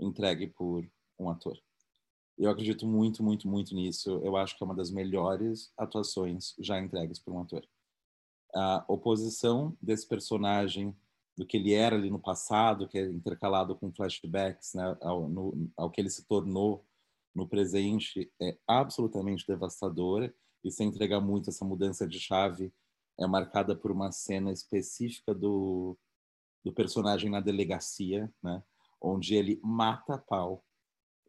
entregue por um ator. Eu acredito muito, muito, muito nisso. Eu acho que é uma das melhores atuações já entregues por um ator. A oposição desse personagem do que ele era ali no passado, que é intercalado com flashbacks, né, ao, no, ao que ele se tornou no presente é absolutamente devastadora e sem entregar muito essa mudança de chave é marcada por uma cena específica do, do personagem na delegacia, né, onde ele mata pau.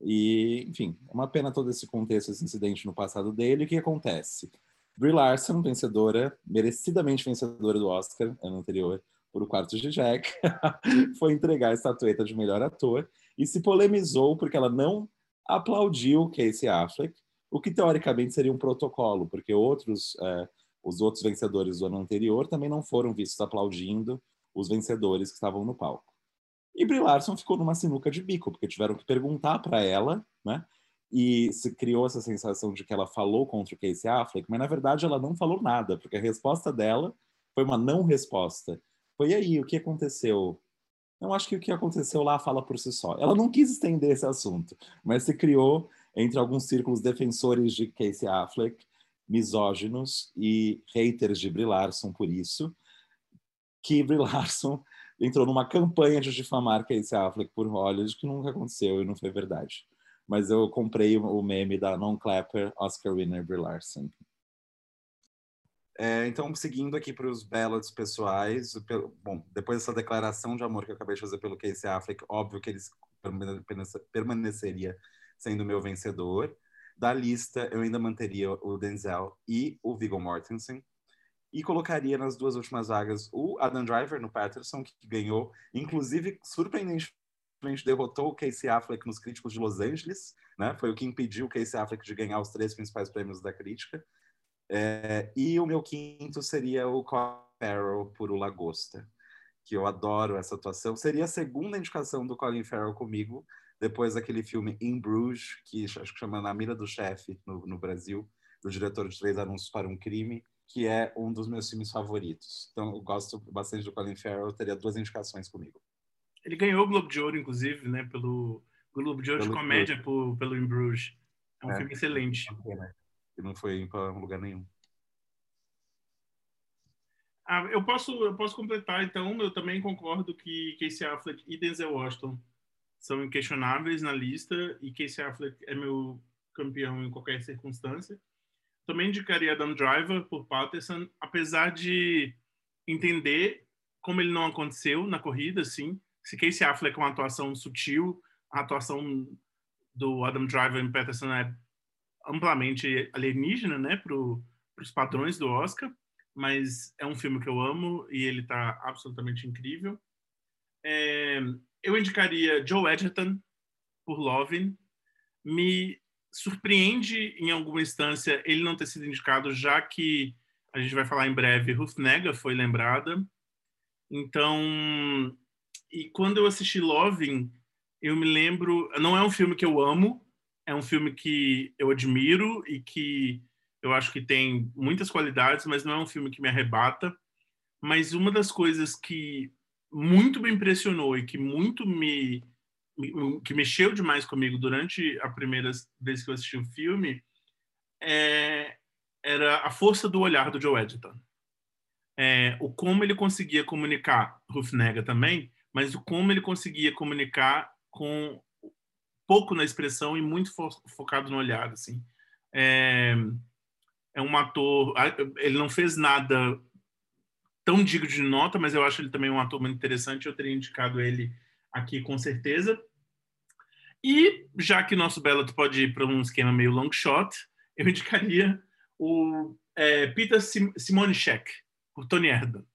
E, enfim, é uma pena todo esse contexto, esse incidente no passado dele. O que acontece? Brie Larson, vencedora, merecidamente vencedora do Oscar ano anterior por O Quarto de Jack, (laughs) foi entregar a estatueta de melhor ator e se polemizou porque ela não aplaudiu Casey Affleck o que teoricamente seria um protocolo, porque outros, é, os outros vencedores do ano anterior também não foram vistos aplaudindo os vencedores que estavam no palco. E Brie Larson ficou numa sinuca de bico, porque tiveram que perguntar para ela, né? E se criou essa sensação de que ela falou contra o Casey Affleck, mas na verdade ela não falou nada, porque a resposta dela foi uma não resposta. Foi aí, o que aconteceu? Eu acho que o que aconteceu lá fala por si só. Ela não quis estender esse assunto, mas se criou entre alguns círculos defensores de Casey Affleck, misóginos e haters de Brie Larson por isso, que Brie Larson (laughs) entrou numa campanha de difamar Casey Affleck por Hollywood que nunca aconteceu e não foi verdade. Mas eu comprei o meme da non-clapper Oscar winner Brie Larson. É, então, seguindo aqui para os ballots pessoais, bom, depois dessa declaração de amor que eu acabei de fazer pelo Casey Affleck, óbvio que ele permaneceria sendo meu vencedor. Da lista, eu ainda manteria o Denzel e o Viggo Mortensen. E colocaria nas duas últimas vagas o Adam Driver no Patterson, que ganhou, inclusive, surpreendentemente, derrotou o Casey Affleck nos críticos de Los Angeles, né? Foi o que impediu o Casey Affleck de ganhar os três principais prêmios da crítica. É, e o meu quinto seria o Colin Farrell por O Lagosta, que eu adoro essa atuação. Seria a segunda indicação do Colin Farrell comigo, depois daquele filme In Bruges, que acho que chama Na Mira do Chefe, no, no Brasil, do diretor de Três Anúncios para um Crime, que é um dos meus filmes favoritos. Então, eu gosto bastante do Colin Farrell, teria duas indicações comigo. Ele ganhou o Globo de Ouro, inclusive, né, pelo Globo de Ouro pelo de Comédia por, pelo In Bruges. É um é, filme excelente. É que não foi para lugar nenhum. Ah, eu posso eu posso completar então. Eu também concordo que Casey Affleck e Denzel Washington são inquestionáveis na lista e Casey Affleck é meu campeão em qualquer circunstância. Também indicaria Adam Driver por Patterson, apesar de entender como ele não aconteceu na corrida, sim. Se Casey Affleck é uma atuação sutil, a atuação do Adam Driver em Patterson é amplamente alienígena, né, para os padrões do Oscar, mas é um filme que eu amo e ele está absolutamente incrível. É, eu indicaria Joe Edgerton por Lovin. Me surpreende em alguma instância ele não ter sido indicado, já que a gente vai falar em breve, Ruth Nega foi lembrada. Então, e quando eu assisti Loving, eu me lembro, não é um filme que eu amo, é um filme que eu admiro e que eu acho que tem muitas qualidades, mas não é um filme que me arrebata. Mas uma das coisas que muito me impressionou e que muito me, que mexeu demais comigo durante a primeira vez que eu assisti o filme é, era a força do olhar do Joe Edgerton. É, o como ele conseguia comunicar, Rufnega também, mas o como ele conseguia comunicar com pouco na expressão e muito fo focado no olhar, assim. É, é um ator, ele não fez nada tão digno de nota, mas eu acho ele também um ator muito interessante, eu teria indicado ele aqui com certeza. E já que nosso Bellot pode ir para um esquema meio long shot, eu (laughs) indicaria o é, Peter Sim Simonischek, por Tony Erdmann,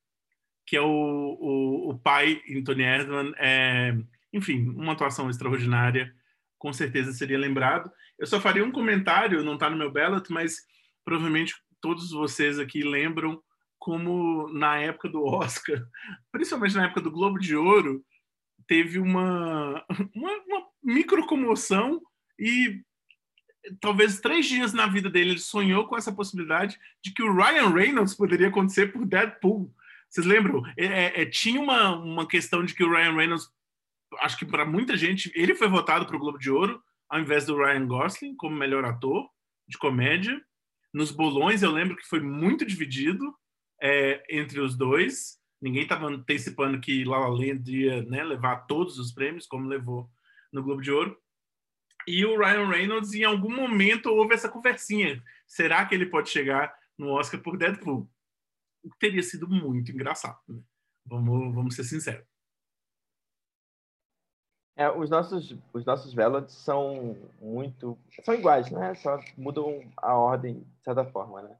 que é o, o, o pai em Tony Erdmann. É, enfim, uma atuação extraordinária com certeza seria lembrado. Eu só faria um comentário, não está no meu ballot, mas provavelmente todos vocês aqui lembram como na época do Oscar, (laughs) principalmente na época do Globo de Ouro, teve uma, uma, uma micro comoção e talvez três dias na vida dele ele sonhou com essa possibilidade de que o Ryan Reynolds poderia acontecer por Deadpool. Vocês lembram? É, é, é tinha uma, uma questão de que o Ryan Reynolds acho que para muita gente, ele foi votado para o Globo de Ouro, ao invés do Ryan Gosling, como melhor ator de comédia. Nos bolões, eu lembro que foi muito dividido é, entre os dois. Ninguém estava antecipando que La La Land ia né, levar todos os prêmios, como levou no Globo de Ouro. E o Ryan Reynolds, em algum momento, houve essa conversinha. Será que ele pode chegar no Oscar por Deadpool? Teria sido muito engraçado. Né? Vamos, vamos ser sinceros. É, os nossos os nossos são muito são iguais, né? Só mudam a ordem de certa forma, né?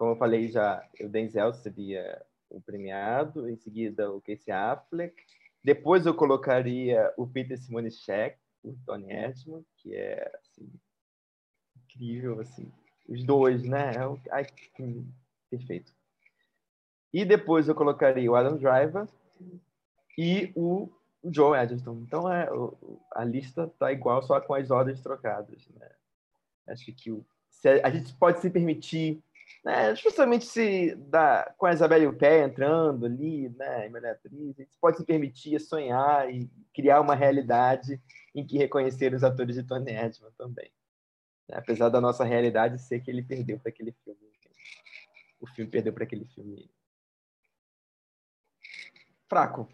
Como eu falei já, o Denzel seria o premiado, em seguida o Casey Affleck, depois eu colocaria o Peter Simonischek, o Tony Erdmann, que é assim, incrível, assim. Os dois, né? É Ai, perfeito. E depois eu colocaria o Adam Driver e o Joe Edgerton. Então é, a lista tá igual, só com as ordens trocadas, né? Acho que o, a gente pode se permitir, né, especialmente se dá, com a Isabelle Huppert entrando ali, né, em atriz, a gente pode se permitir sonhar e criar uma realidade em que reconhecer os atores de Tony Edman também. né? Apesar da nossa realidade ser que ele perdeu para aquele filme. O filme perdeu para aquele filme fraco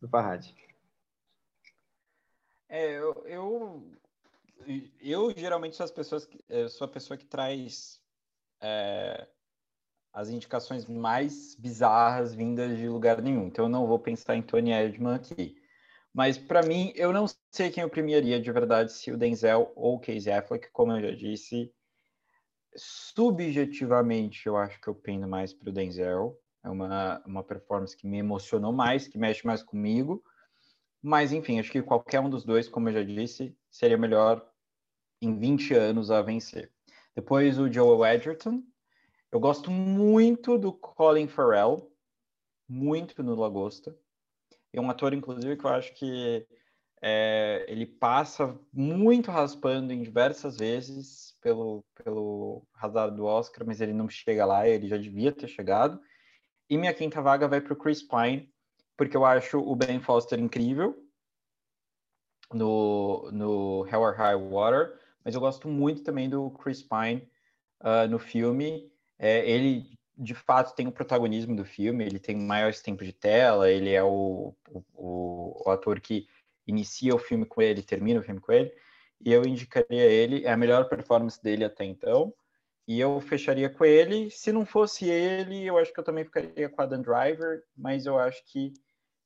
do Farhad. É, eu, eu, eu geralmente sou as pessoas que, sou a pessoa que traz é, as indicações mais bizarras vindas de lugar nenhum. Então eu não vou pensar em Tony Edman aqui. Mas para mim, eu não sei quem eu premiaria de verdade, se o Denzel ou o Casey Affleck, como eu já disse. Subjetivamente, eu acho que eu pendo mais para o Denzel. É uma, uma performance que me emocionou mais, que mexe mais comigo. Mas, enfim, acho que qualquer um dos dois, como eu já disse, seria melhor em 20 anos a vencer. Depois o Joel Edgerton. Eu gosto muito do Colin Farrell, muito no Lagosta. É um ator, inclusive, que eu acho que é, ele passa muito raspando em diversas vezes pelo, pelo radar do Oscar, mas ele não chega lá, ele já devia ter chegado. E minha quinta vaga vai para o Chris Pine, porque eu acho o Ben Foster incrível no, no Hell or High Water, mas eu gosto muito também do Chris Pine uh, no filme. É, ele, de fato, tem o protagonismo do filme, ele tem maiores tempos de tela, ele é o, o, o ator que inicia o filme com ele, termina o filme com ele, e eu indicaria ele, é a melhor performance dele até então, e eu fecharia com ele. Se não fosse ele, eu acho que eu também ficaria com a Dan Driver, mas eu acho que,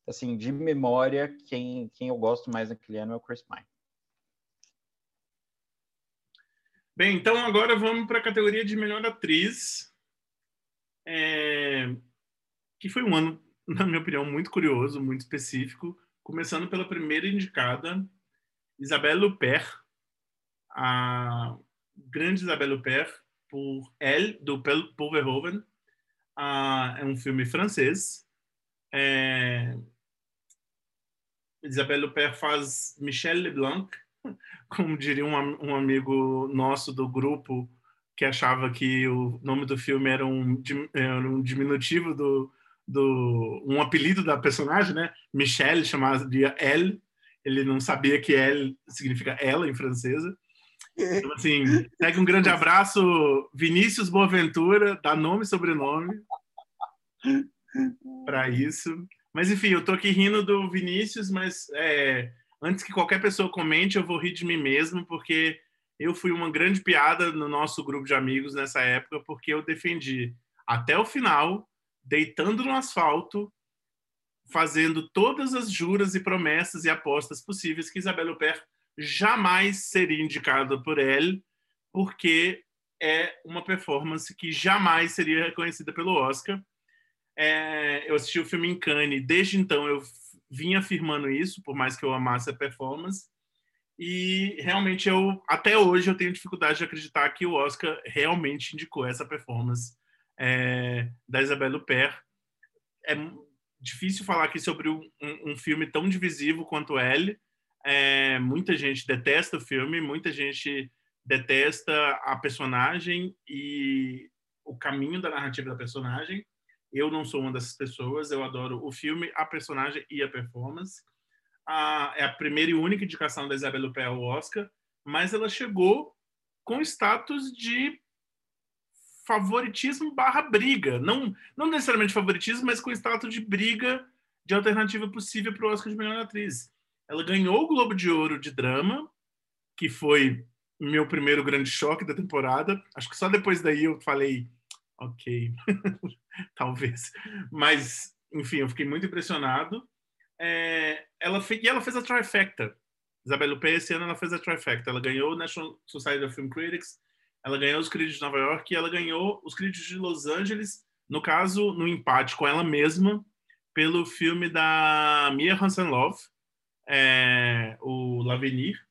assim, de memória, quem, quem eu gosto mais naquele ano é o Chris Pine. Bem, então agora vamos para a categoria de melhor atriz, é, que foi um ano, na minha opinião, muito curioso, muito específico, começando pela primeira indicada, Isabelle Huppert, a grande Isabelle Huppert, por Elle, do Paul Verhoeven. Ah, é um filme francês. É... Isabelle Huppert faz Michel Leblanc, (laughs) como diria um, um, amigo nosso do grupo, que achava que o nome do filme era um, era um diminutivo do, do um apelido da personagem, né? Michel chamava de Elle. Ele não sabia que Elle significa ela em francesa. Então, assim, segue um grande abraço, Vinícius Boaventura, dá nome e sobrenome para isso. Mas, enfim, eu tô aqui rindo do Vinícius, mas é, antes que qualquer pessoa comente, eu vou rir de mim mesmo, porque eu fui uma grande piada no nosso grupo de amigos nessa época, porque eu defendi até o final, deitando no asfalto, fazendo todas as juras e promessas e apostas possíveis que Isabelle Huppert jamais seria indicada por ele, porque é uma performance que jamais seria reconhecida pelo Oscar. É, eu assisti o filme em Cannes, desde então eu vim afirmando isso, por mais que eu amasse a performance. E realmente eu, até hoje, eu tenho dificuldade de acreditar que o Oscar realmente indicou essa performance é, da Isabelle Huppert. É difícil falar aqui sobre um, um filme tão divisivo quanto ele. É, muita gente detesta o filme, muita gente detesta a personagem e o caminho da narrativa da personagem. Eu não sou uma dessas pessoas, eu adoro o filme, a personagem e a performance. É a primeira e única indicação da Isabelle Huppert ao Oscar, mas ela chegou com status de favoritismo barra briga. Não, não necessariamente favoritismo, mas com status de briga de alternativa possível para o Oscar de melhor atriz. Ela ganhou o Globo de Ouro de drama, que foi meu primeiro grande choque da temporada. Acho que só depois daí eu falei, ok, (laughs) talvez. Mas, enfim, eu fiquei muito impressionado. É, ela fez, e ela fez a trifecta. Isabelle Huppert, esse ano, ela fez a trifecta. Ela ganhou o National Society of Film Critics, ela ganhou os críticos de Nova York e ela ganhou os críticos de Los Angeles, no caso, no empate com ela mesma, pelo filme da Mia Hansen-Love, é, o L'Avenir.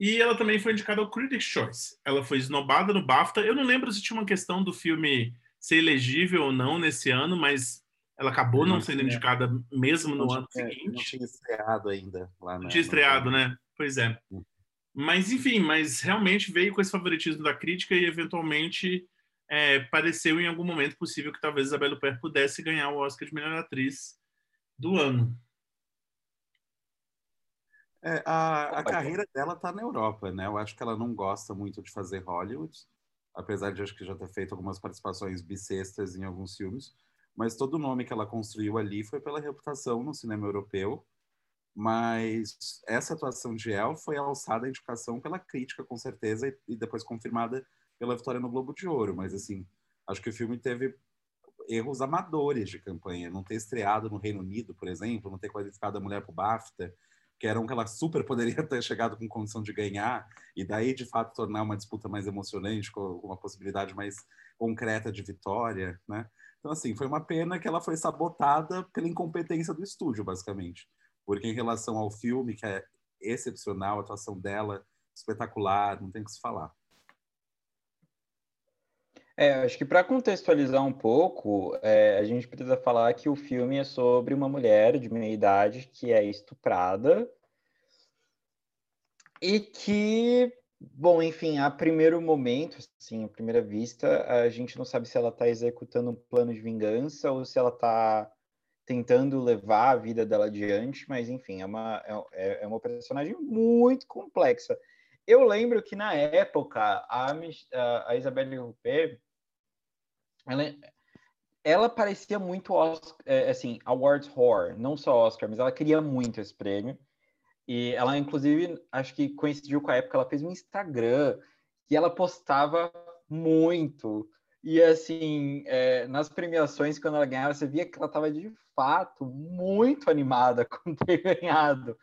E ela também foi indicada ao Critics' Choice. Ela foi esnobada no BAFTA. Eu não lembro se tinha uma questão do filme ser elegível ou não nesse ano, mas ela acabou não, Não sendo indicada mesmo no ano seguinte. Não tinha estreado ainda lá. Não tinha estreado, né? Pois é. Mas, enfim, mas realmente veio com esse favoritismo da crítica e, eventualmente, é, pareceu em algum momento possível que talvez Isabelle Huppert pudesse ganhar o Oscar de melhor atriz do ano. É, a, a Opa, carreira dela tá na Europa, né? Eu acho que ela não gosta muito de fazer Hollywood, apesar de acho que já ter feito algumas participações bissextas em alguns filmes. Mas todo o nome que ela construiu ali foi pela reputação no cinema europeu. Mas essa atuação de El foi alçada à indicação pela crítica, com certeza, e, e depois confirmada pela vitória no Globo de Ouro. Mas, assim, acho que o filme teve erros amadores de campanha. Não ter estreado no Reino Unido, por exemplo, não ter qualificado a mulher para o BAFTA, que era um que ela super poderia (laughs) ter chegado com condição de ganhar, e daí, de fato, tornar uma disputa mais emocionante, com uma possibilidade mais concreta de vitória, né? Então, assim, foi uma pena que ela foi sabotada pela incompetência do estúdio, basicamente. Porque em relação ao filme, que é excepcional, a atuação dela espetacular, não tem o que se falar. É, acho que para contextualizar um pouco, é, a gente precisa falar que o filme é sobre uma mulher de meia idade que é estuprada e que, bom, enfim, a primeiro momento, assim, à primeira vista, a gente não sabe se ela está executando um plano de vingança ou se ela está tentando levar a vida dela adiante, mas enfim, é uma, é, é uma personagem muito complexa. Eu lembro que na época a, a, a Isabelle Huppert ela, ela parecia muito Oscar, é, assim, awards whore, não só Oscar, mas ela queria muito esse prêmio. E ela, inclusive, acho que coincidiu com a época, ela fez um Instagram e ela postava muito. E, assim, é, nas premiações, quando ela ganhava, você via que ela estava, de fato, muito animada (laughs) com ter ganhado.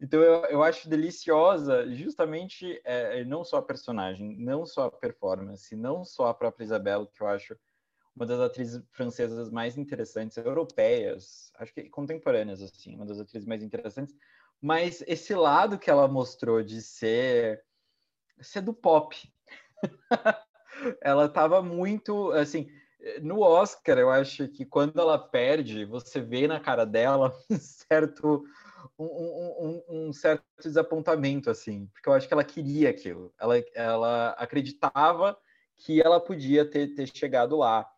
Então, eu, eu acho deliciosa, justamente, é, não só a personagem, não só a performance, não só a própria Isabela, que eu acho uma das atrizes francesas mais interessantes, europeias, acho que contemporâneas, assim, uma das atrizes mais interessantes, mas esse lado que ela mostrou de ser, ser do pop. (laughs) ela estava muito, assim, no Oscar, eu acho que quando ela perde, você vê na cara dela (laughs) um certo um, um, um, certo desapontamento, assim, porque eu acho que ela queria aquilo, ela, ela acreditava que ela podia ter, ter chegado lá.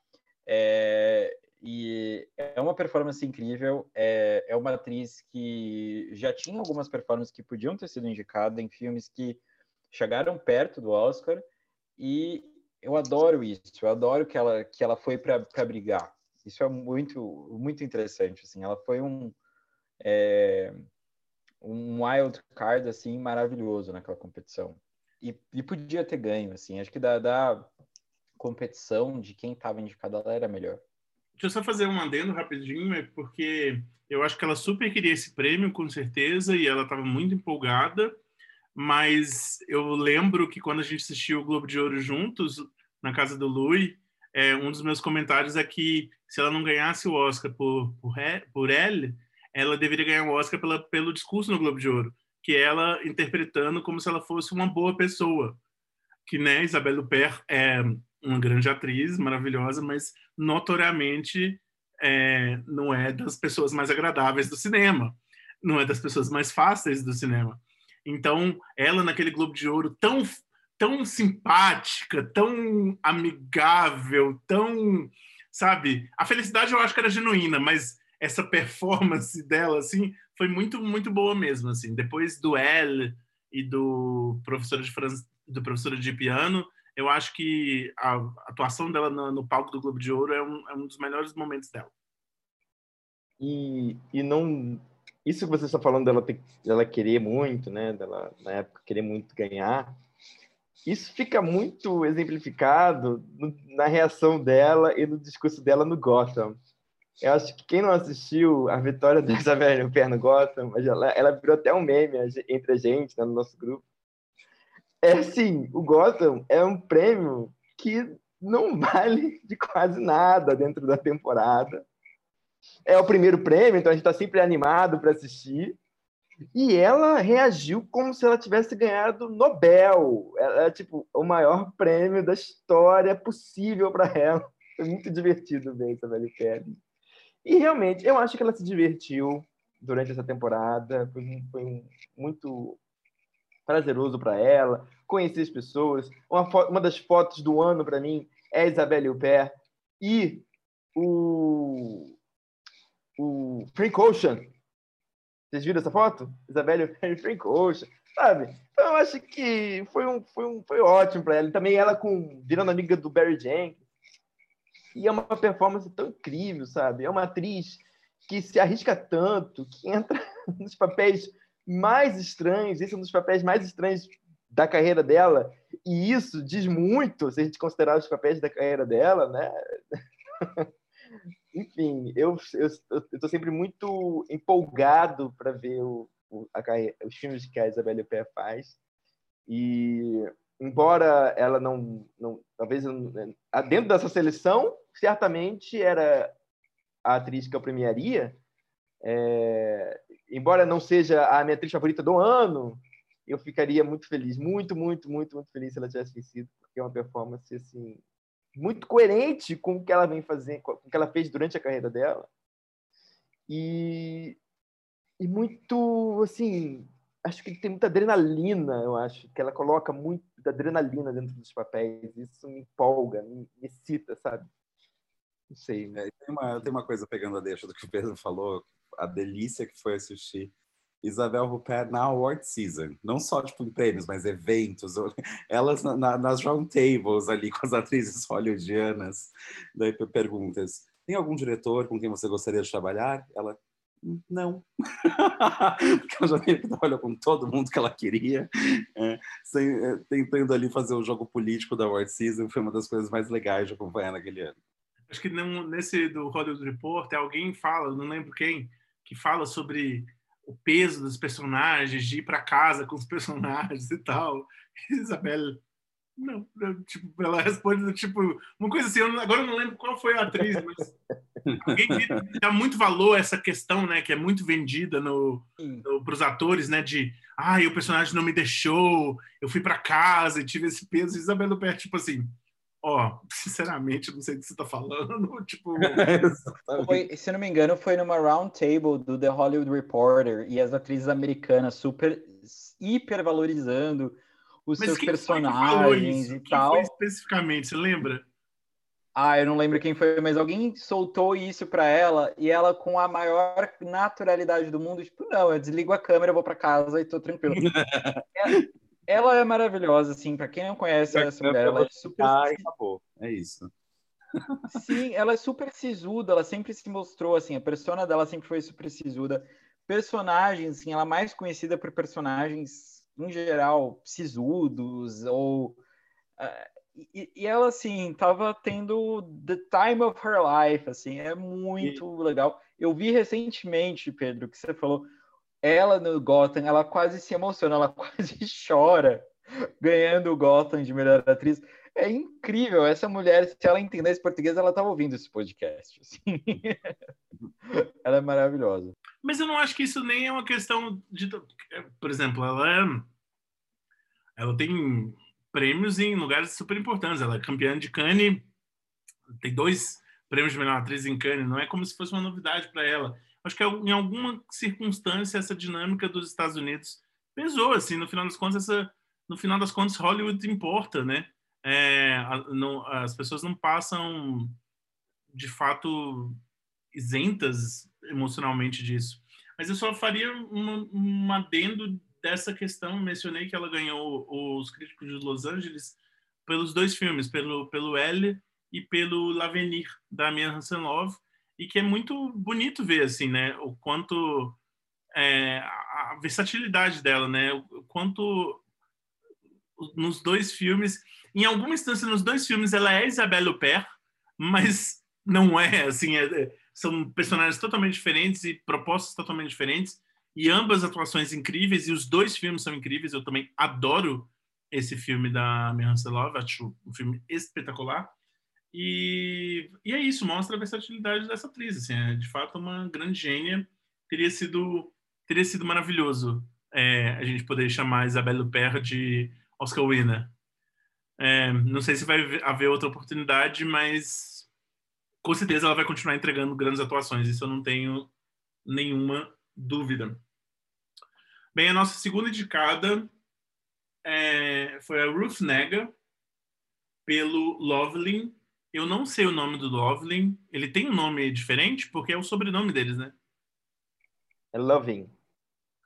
É, e é uma performance incrível, é, é uma atriz que já tinha algumas performances que podiam ter sido indicadas em filmes que chegaram perto do Oscar, e eu adoro isso, eu adoro que ela, que ela foi para brigar. Isso é muito, muito interessante, assim, ela foi um, é, um wild card, assim, maravilhoso naquela competição. E, e podia ter ganho, assim, acho que da, da competição de quem estava indicado era melhor. Deixa eu só fazer um adendo rapidinho, é porque eu acho que ela super queria esse prêmio, com certeza, e ela estava muito empolgada, mas eu lembro que quando a gente assistiu o Globo de Ouro juntos, na casa do Lui, é, um dos meus comentários é que se ela não ganhasse o Oscar por, por, por Elle, ela deveria ganhar o Oscar pela, pelo discurso no Globo de Ouro, que é ela interpretando como se ela fosse uma boa pessoa. Que, né, Isabelle Huppert é uma grande atriz, maravilhosa, mas notoriamente é, não é das pessoas mais agradáveis do cinema, não é das pessoas mais fáceis do cinema. Então, ela naquele Globo de Ouro tão tão simpática, tão amigável, tão, sabe? A felicidade eu acho que era genuína, mas essa performance dela assim foi muito muito boa mesmo assim. Depois do L e do professor de fran... do professor de piano, eu acho que a atuação dela no, no palco do Globo de Ouro é um, é um, dos melhores momentos dela. E, e não. Isso que você está falando dela, ter, dela querer muito, né? Dela, na época, querer muito ganhar. Isso fica muito exemplificado no, na reação dela e no discurso dela no Gotham. Eu acho que quem não assistiu a vitória da Isabelle Huppert no Gotham, ela, ela virou até um meme entre a gente, né, no nosso grupo. É assim, o Gotham é um prêmio que não (laughs) vale de quase nada dentro da temporada. É o primeiro prêmio, então a gente está sempre animado para assistir. E ela reagiu como se ela tivesse ganhado Nobel. Ela é tipo o maior prêmio da história possível para ela. (laughs) Foi muito divertido ver Isabelle Pérez. E realmente, eu acho que ela se divertiu durante essa temporada. Foi, foi muito prazeroso para ela conhecer as pessoas. Uma, uma das fotos do ano para mim é Isabelle Huppert e o, o Frank Ocean vocês viram essa foto? Isabelle e Frank Ocean, sabe? Então, eu acho que foi, um, foi, um, foi ótimo para ela. E também ela com virando amiga do Barry Jenkins. E é uma performance tão incrível, sabe? É uma atriz que se arrisca tanto, que entra (laughs) nos papéis mais estranhos. Esse é um dos papéis mais estranhos da carreira dela. E isso diz muito, se a gente considerar os papéis da carreira dela, né? (laughs) enfim, eu estou sempre muito empolgado para ver o, o, a, os filmes que a Isabelle Pé faz. E, embora ela não. não talvez dentro dessa seleção, certamente era a atriz que eu premiaria. É, embora não seja a minha atriz favorita do ano, eu ficaria muito feliz, muito, muito, muito, muito feliz se ela tivesse vencido, porque é uma performance assim muito coerente com o que ela vem fazendo, com o que ela fez durante a carreira dela. E, e muito, assim, acho que tem muita adrenalina, eu acho, que ela coloca muita adrenalina dentro dos papéis. Isso me empolga, me, me excita, sabe? Não sei. É, tem, uma, tem uma coisa pegando a deixa do que o Pedro falou, a delícia que foi assistir Isabel Rupert na award season, não só tipo prêmios, mas eventos, (laughs) elas na, na, nas round tables ali com as atrizes hollywoodianas, daí perguntas, tem algum diretor com quem você gostaria de trabalhar? Ela, não, (laughs) porque ela já trabalhou com todo mundo que ela queria, é, sem, é, tentando ali fazer o jogo político da award season, foi uma das coisas mais legais de acompanhar naquele ano. Acho que nesse do Hollywood Report, alguém fala, não lembro quem, que fala sobre o peso dos personagens, de ir para casa com os (laughs) personagens e tal. Isabelle, não, tipo, ela responde tipo, uma coisa assim, eu, agora eu não lembro qual foi a atriz, mas (laughs) alguém que dá muito valor a essa questão, né, que é muito vendida no, no para os atores, né, de, ah, o personagem não me deixou, eu fui para casa e tive esse peso. Isabelle Huppert, tipo assim, ó, oh, (laughs) sinceramente, não sei do que você tá falando. (laughs) tipo. (laughs) foi, se não me engano, foi numa round table do The Hollywood Reporter e as atrizes americanas super hiper valorizando os Mas seus personagens e tal. Foi especificamente, você lembra? Ah, eu não lembro quem foi, mas alguém soltou isso para ela e ela, com a maior naturalidade do mundo, tipo, não, eu desligo a câmera, vou para casa e tô tranquilo. é, ela é maravilhosa, assim, para quem não conhece essa mulher, ela é super. Ah, acabou. É isso. Sim, ela é super sisuda, ela sempre se mostrou assim, a persona dela sempre foi super sisuda. Personagens, assim, ela é mais conhecida por personagens, em geral, sisudos, ou. Uh, e, e, ela, assim, tava tendo the time of her life, assim, é muito e... legal. Eu vi recentemente, Pedro, que você falou, ela no Gotham, ela quase se emociona, ela (laughs) quase chora ganhando o Gotham de melhor atriz. É incrível, essa mulher, se ela entendesse português, ela estava ouvindo esse podcast. (laughs) Assim. ela é maravilhosa. Mas eu não acho que isso nem é uma questão de. Por exemplo, ela é... ela tem prêmios em lugares super importantes. Ela é campeã de Cannes, tem dois prêmios de melhor atriz em Cannes. Não é como se fosse uma novidade para ela acho que em alguma circunstância essa dinâmica dos Estados Unidos pesou assim no final das contas essa no final das contas Hollywood importa né? É, não, as pessoas não passam de fato isentas emocionalmente disso. Mas eu só faria um, um adendo dessa questão. Mencionei que ela ganhou os críticos de Los Angeles pelos dois filmes pelo pelo L e pelo L'Avenir da Mia Hansen-Love e que é muito bonito ver assim, né? O quanto é, a versatilidade dela, né? O quanto nos dois filmes, em alguma instância nos dois filmes ela é Isabelle Huppert, mas não é assim, é, são personagens totalmente diferentes e propostas totalmente diferentes e ambas atuações incríveis e os dois filmes são incríveis. Eu também adoro esse filme da Mihan Love, acho um filme espetacular. E, e é isso, mostra a versatilidade dessa atriz. Assim, é de fato uma grande gênia. Teria sido teria sido maravilhoso é, a gente poder chamar Isabelle Huppert de Oscar winner. É, não sei se vai haver outra oportunidade, mas com certeza ela vai continuar entregando grandes atuações. Isso eu não tenho nenhuma dúvida. Bem, a nossa segunda indicada é, foi a Ruth Nega pelo Loveling. Eu não sei o nome do Loveling. Ele tem um nome diferente porque é o sobrenome deles, né? É Loving.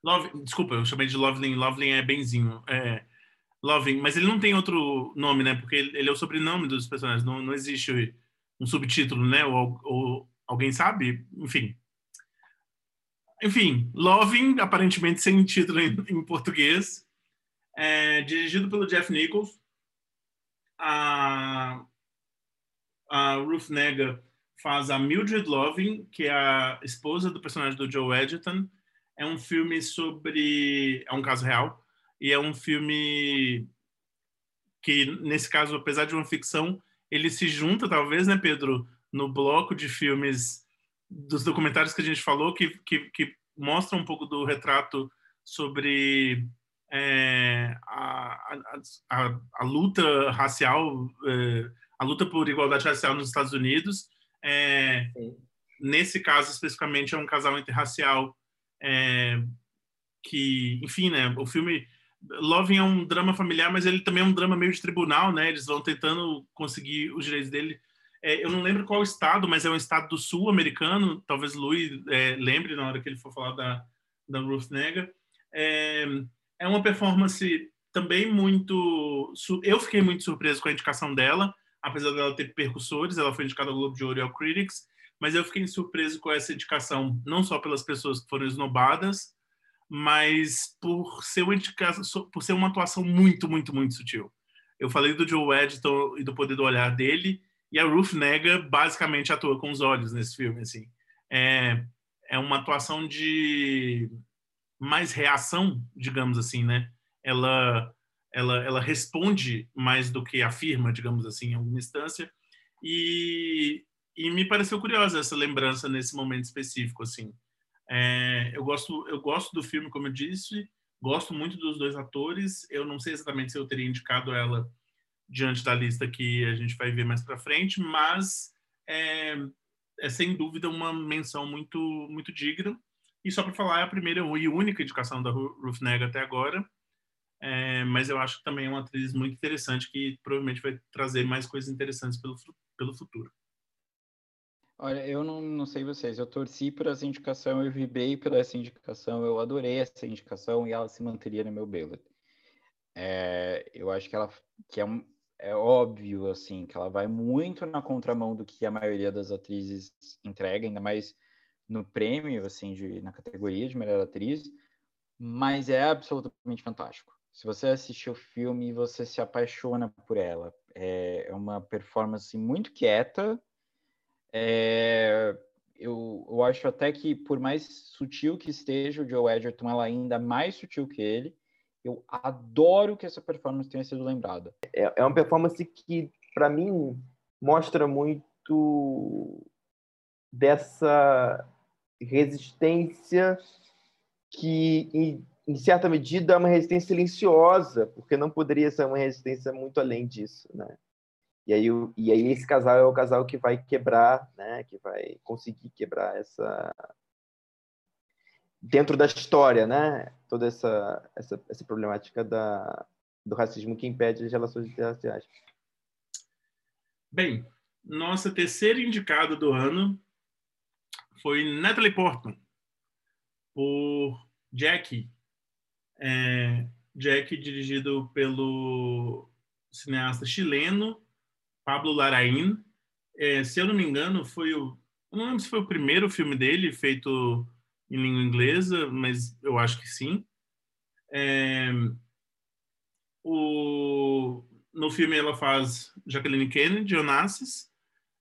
Love, desculpa, eu chamei de Loveling. Loveling é benzinho. É, Loving, mas ele não tem outro nome, né? Porque ele é o sobrenome dos personagens. Não, não existe um subtítulo, né? Ou, ou alguém sabe? Enfim. Enfim, Loving, aparentemente sem título em, em português. É, dirigido pelo Jeff Nichols. A, a Ruth Nega faz a Mildred Loving, que é a esposa do personagem do Joe Edgerton. É um filme sobre. É um caso real. E é um filme que, nesse caso, apesar de uma ficção, ele se junta, talvez, né, Pedro, no bloco de filmes dos documentários que a gente falou, que, que, que mostra um pouco do retrato sobre é, a, a, a, a, luta racial, é, a luta por igualdade racial nos Estados Unidos. É, nesse caso, especificamente, é um casal interracial é, que, enfim, né, o filme Loving é um drama familiar, mas ele também é um drama meio de tribunal, né? Eles vão tentando conseguir os direitos dele. É, eu não lembro qual estado, mas é um estado do sul americano. Talvez Louis é, lembre na hora que ele for falar da, da Ruth Nega. É, é uma performance também muito. Eu fiquei muito surpreso com a indicação dela, apesar dela ter percussores. Ela foi indicada ao Globo de Ouro e ao Critics, mas eu fiquei surpreso com essa indicação, não só pelas pessoas que foram esnobadas, mas por ser uma por ser uma atuação muito, muito, muito sutil. Eu falei do Joe Edgerton e do poder do olhar dele, e a Ruth Nega basicamente atua com os olhos nesse filme, assim. É, é uma atuação de mais reação, digamos assim, né? Ela, ela, ela responde mais do que afirma, digamos assim, em alguma instância. E, e me pareceu curiosa essa lembrança nesse momento específico, assim. É, eu gosto eu gosto do filme, como eu disse, gosto muito dos dois atores. Eu não sei exatamente se eu teria indicado ela diante da lista que a gente vai ver mais para frente, mas é, é, sem dúvida uma menção muito muito digna. E só para falar, é a primeira e única indicação da Ruth Nega até agora. É, mas eu acho que também é uma atriz muito interessante que provavelmente vai trazer mais coisas interessantes pelo, pelo futuro. Olha, eu não, não sei vocês, eu torci por essa indicação, eu vibrei por essa indicação, eu adorei essa indicação e ela se manteria no meu ballot. É, eu acho que ela que é, um, é óbvio assim que ela vai muito na contramão do que a maioria das atrizes entrega, ainda mais no prêmio assim de, na categoria de melhor atriz, mas é absolutamente fantástico. Se você assistir o filme, você se apaixona por ela. É, é uma performance muito quieta, é, eu, eu acho até que, por mais sutil que esteja o Joe Edgerton, ela é ainda mais sutil que ele. Eu adoro que essa performance tenha sido lembrada. É, é uma performance que, para mim, mostra muito dessa resistência que, em, certa medida, é uma resistência silenciosa, porque não poderia ser uma resistência muito além disso, né? E aí, e aí esse casal é o casal que vai quebrar, né? Que vai conseguir quebrar essa dentro da história, né? Toda essa essa, essa problemática da, do racismo que impede as relações interraciais. Bem, nossa terceira indicada do ano foi Natalie Portman por Jackie. É, Jackie dirigido pelo cineasta chileno Pablo Larraín. É, se eu não me engano, foi o. Não lembro se foi o primeiro filme dele feito em língua inglesa, mas eu acho que sim. É, o, no filme ela faz Jacqueline Kennedy, Onassis.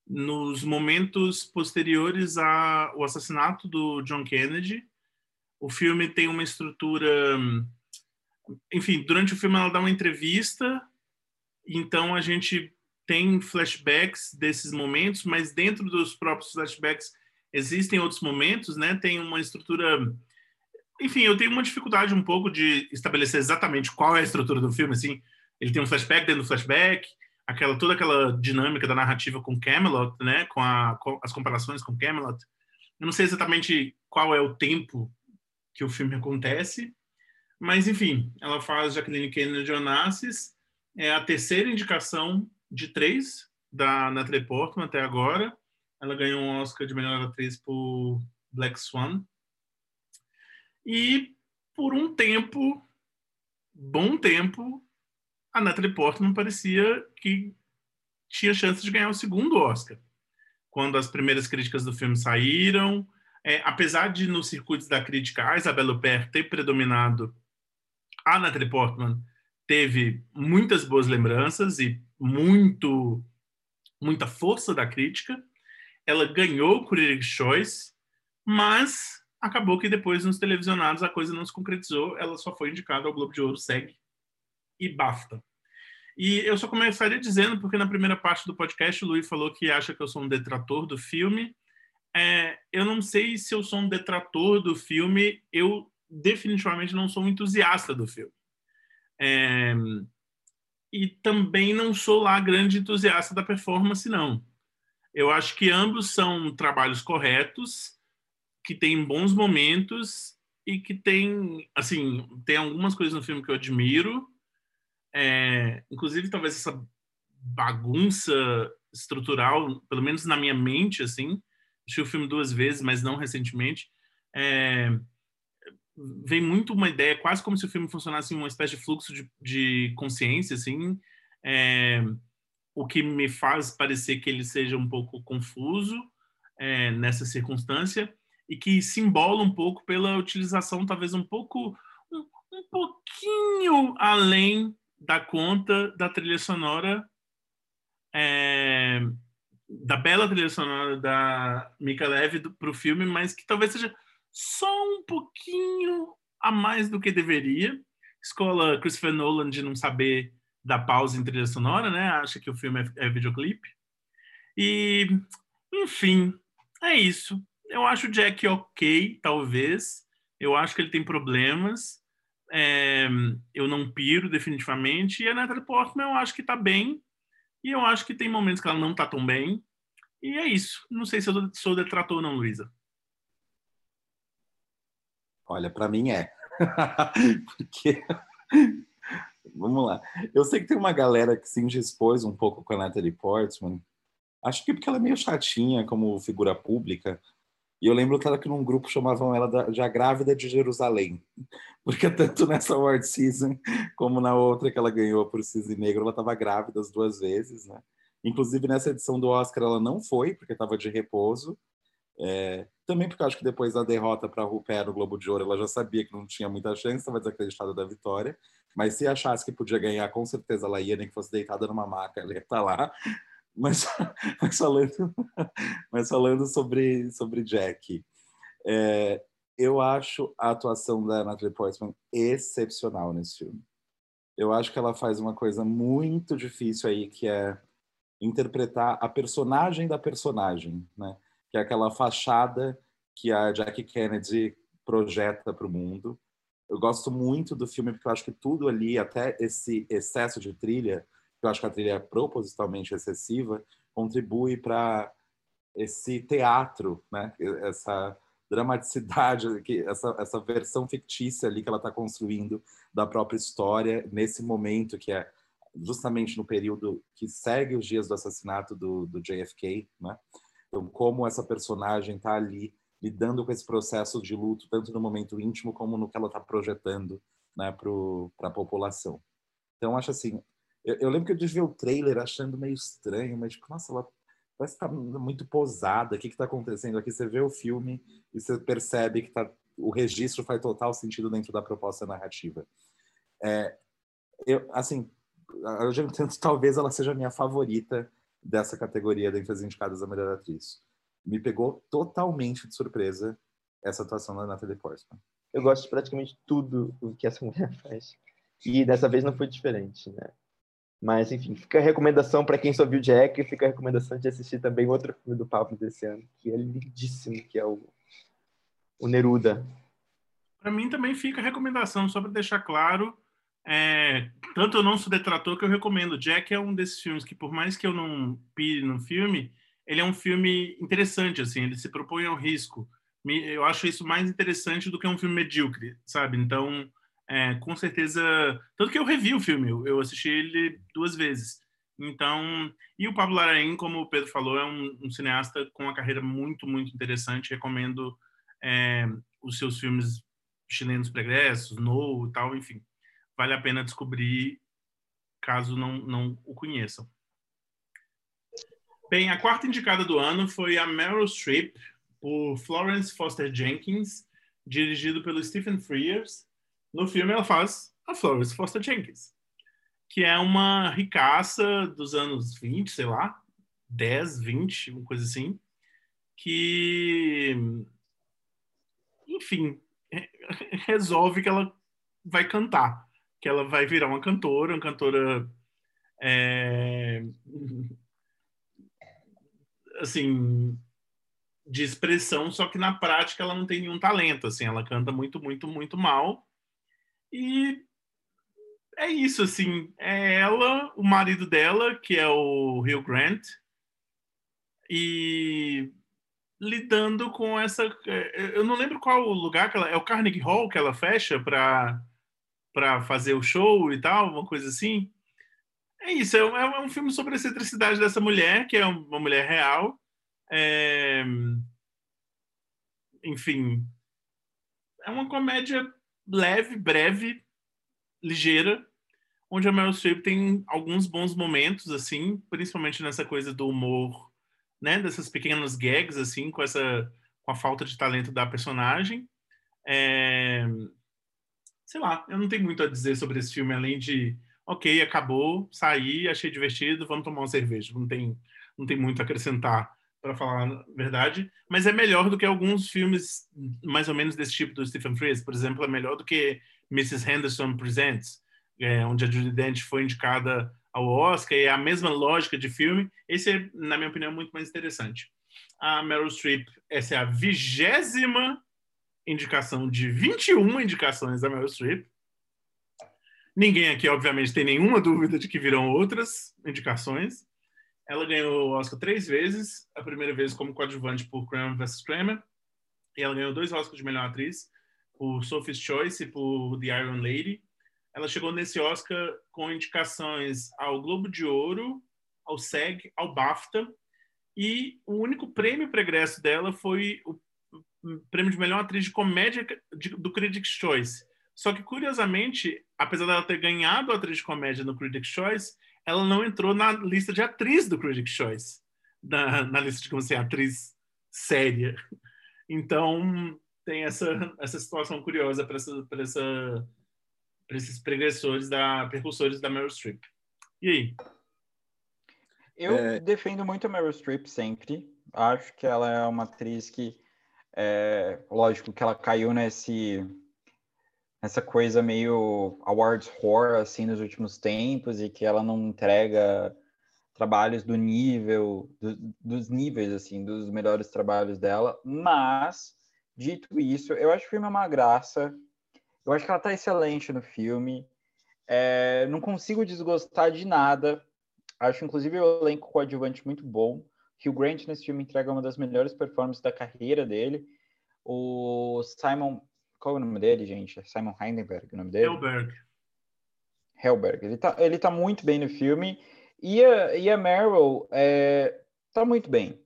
Nos momentos posteriores ao assassinato do John Kennedy, o filme tem uma estrutura. Enfim, durante o filme ela dá uma entrevista, então a gente tem flashbacks desses momentos, mas dentro dos próprios flashbacks existem outros momentos, né? Tem uma estrutura enfim, eu tenho uma dificuldade um pouco de estabelecer exatamente qual é a estrutura do filme, assim. Ele tem um flashback dentro do flashback, aquela toda aquela dinâmica da narrativa com Camelot, né, com, a, com as comparações com Camelot. Eu não sei exatamente qual é o tempo que o filme acontece, mas enfim, ela faz Jacqueline Kennedy Onassis, é a terceira indicação de três da Natalie Portman até agora. Ela ganhou um Oscar de melhor atriz por Black Swan. E por um tempo, bom tempo, a Natalie Portman parecia que tinha chance de ganhar o segundo Oscar. Quando as primeiras críticas do filme saíram, é, apesar de nos circuitos da crítica a Isabelle Huppert ter predominado, a Natalie Portman teve muitas boas lembranças e muito muita força da crítica. Ela ganhou o Critics' Choice, mas acabou que depois nos televisionados a coisa não se concretizou. Ela só foi indicada ao Globo de Ouro, SEG e BAFTA. E eu só começaria dizendo, porque na primeira parte do podcast o Luiz falou que acha que eu sou um detrator do filme. É, eu não sei se eu sou um detrator do filme, eu definitivamente não sou um entusiasta do filme. É, e também não sou lá grande entusiasta da performance, não. Eu acho que ambos são trabalhos corretos, que têm bons momentos e que tem, assim, tem algumas coisas no filme que eu admiro, é, inclusive talvez essa bagunça estrutural, pelo menos na minha mente, assim, assisti o filme duas vezes, mas não recentemente, é, vem muito uma ideia, quase como se o filme funcionasse uma espécie de fluxo de, de consciência, assim, é, o que me faz parecer que ele seja um pouco confuso é, nessa circunstância e que se embola um pouco pela utilização, talvez um pouco, um, um pouquinho além da conta da trilha sonora é, da bela trilha sonora da Mika Leve para o filme, mas que talvez seja só um pouquinho a mais do que deveria. Escola Christopher Nolan de não saber dar pausa em trilha sonora, né? Acha que o filme é, é videoclipe. E, enfim, é isso. Eu acho o Jack ok, talvez. Eu acho que ele tem problemas. É, eu não piro definitivamente. E a Natalie Portman eu acho que tá bem. E eu acho que tem momentos que ela não tá tão bem. E é isso. Não sei se eu sou detrator ou não, Luísa. Olha, para mim é. (laughs) Porque. (laughs) Vamos lá. Eu sei que tem uma galera que se indispôs um pouco com a Natalie Portman. Acho que porque ela é meio chatinha como figura pública. E eu lembro que ela que num grupo chamavam ela de a grávida de Jerusalém. (laughs) Porque tanto nessa Award Season como na outra que ela ganhou por Cisne Negro, ela estava grávida as duas vezes, né? Inclusive nessa edição do Oscar ela não foi, porque estava de repouso. É, também porque acho que depois da derrota para Rupert no Globo de Ouro, ela já sabia que não tinha muita chance, estava desacreditada da vitória. Mas se achasse que podia ganhar, com certeza ela ia, nem que fosse deitada numa maca, ela ia estar tá lá. Mas, (laughs) mas, falando, (laughs) mas falando sobre, sobre Jack, é, eu acho a atuação da Natalie Portman excepcional nesse filme. Eu acho que ela faz uma coisa muito difícil aí, que é interpretar a personagem da personagem, né? que é aquela fachada que a Jackie Kennedy projeta para o mundo. Eu gosto muito do filme porque eu acho que tudo ali, até esse excesso de trilha, eu acho que a trilha é propositalmente excessiva, contribui para esse teatro, né? Essa dramaticidade, essa, essa versão fictícia ali que ela está construindo da própria história nesse momento que é justamente no período que segue os dias do assassinato do, do JFK, né? Então, como essa personagem está ali lidando com esse processo de luto, tanto no momento íntimo como no que ela está projetando né, para a população. Então, acho assim, eu, eu, lembro que eu desvi o trailer achando meio estranho, mas, tipo, nossa, ela parece que tá muito posada, o que está acontecendo aqui? Você vê o filme e você percebe que tá, o registro faz total sentido dentro da proposta narrativa. É, eu, assim, eu já entendo, talvez ela seja a minha favorita dessa categoria dentre as indicadas a melhor atriz. Me pegou totalmente de surpresa essa atuação da Natalie Portman. Eu gosto de praticamente tudo o que essa mulher (laughs) faz. E dessa vez não foi diferente, né? Mas, enfim, fica a recomendação para quem só viu Jack, fica a recomendação de assistir também outro filme do Pablo desse ano, que é lindíssimo, que é o, o Neruda. Para mim também fica a recomendação, só para deixar claro. É, tanto eu não sou detrator que eu recomendo. Jack é um desses filmes que, por mais que eu não pire no filme, ele é um filme interessante, assim, ele se propõe ao risco. Eu acho isso mais interessante do que um filme medíocre, sabe? Então, é, com certeza. Tanto que eu revi o filme, eu, assisti ele duas vezes. Então, e o Pablo Larraín, como o Pedro falou, é um, um cineasta com uma carreira muito, muito interessante. Recomendo é, os seus filmes chilenos pregressos, No tal, enfim. Vale a pena descobrir caso não, não o conheçam. Bem, a quarta indicada do ano foi a Meryl Streep, por Florence Foster Jenkins, dirigido pelo Stephen Frears. No filme ela faz a Florence Foster Jenkins, que é uma ricaça dos anos 20, sei lá, 10, 20, uma coisa assim, que, enfim, re- resolve que ela vai cantar, que ela vai virar uma cantora, uma cantora é, assim de expressão, só que na prática ela não tem nenhum talento, assim, ela canta muito, muito, muito mal. E é isso, assim, é ela, o marido dela, que é o Hugh Grant, e lidando com essa, eu não lembro qual o lugar que ela, é o Carnegie Hall que ela fecha para para fazer o show e tal, uma coisa assim. É isso, é um, é um filme sobre a excentricidade dessa mulher, que é uma mulher real, é, enfim, é uma comédia leve, breve, ligeira, onde a Meryl Streep tem alguns bons momentos, assim, principalmente nessa coisa do humor, né, dessas pequenas gags, assim, com essa, com a falta de talento da personagem. É, sei lá, eu não tenho muito a dizer sobre esse filme além de, ok, acabou, saí, achei divertido, vamos tomar uma cerveja. Não tem, não tem muito a acrescentar para falar a verdade, mas é melhor do que alguns filmes mais ou menos desse tipo do Stephen Frears, por exemplo, é melhor do que Mrs. Henderson Presents, é, onde a Judy Dench foi indicada ao Oscar, e é a mesma lógica de filme. Esse é, na minha opinião, muito mais interessante. A Meryl Streep, essa é a vigésima indicação de 21 indicações da Meryl Streep. Ninguém aqui, obviamente, tem nenhuma dúvida de que virão outras indicações. Ela ganhou o Oscar três vezes, a primeira vez como coadjuvante por Kramer vs. Kramer, e ela ganhou dois Oscars de melhor atriz, por Sophie's Choice e por The Iron Lady. Ela chegou nesse Oscar com indicações ao Globo de Ouro, ao SEG, ao BAFTA, e o único prêmio pregresso dela foi o prêmio de melhor atriz de comédia do Critics' Choice. Só que, curiosamente, apesar dela ter ganhado a atriz de comédia no Critics' Choice, ela não entrou na lista de atriz do Critics' Choice, na, na lista de como assim, atriz séria. Então, tem essa, essa situação curiosa para essa, pra essa, esses pregressores, da, percursores da Meryl Streep. E aí? Eu É. defendo muito a Meryl Streep sempre. Acho que ela é uma atriz que, é, lógico, que ela caiu nesse nessa coisa meio awards horror assim nos últimos tempos e que ela não entrega trabalhos do nível do- dos níveis assim dos melhores trabalhos dela. Mas dito isso, eu acho que o filme é uma graça. Eu acho que ela tá excelente no filme. É, não consigo desgostar de nada. Acho, inclusive, o elenco coadjuvante muito bom. Hugh Grant nesse filme entrega uma das melhores performances da carreira dele. O Simon... Qual é o nome dele, gente? É Simon Heidenberg, o nome dele? Helberg. Helberg. Ele tá, ele tá muito bem no filme. E a, e a Meryl é, tá muito bem.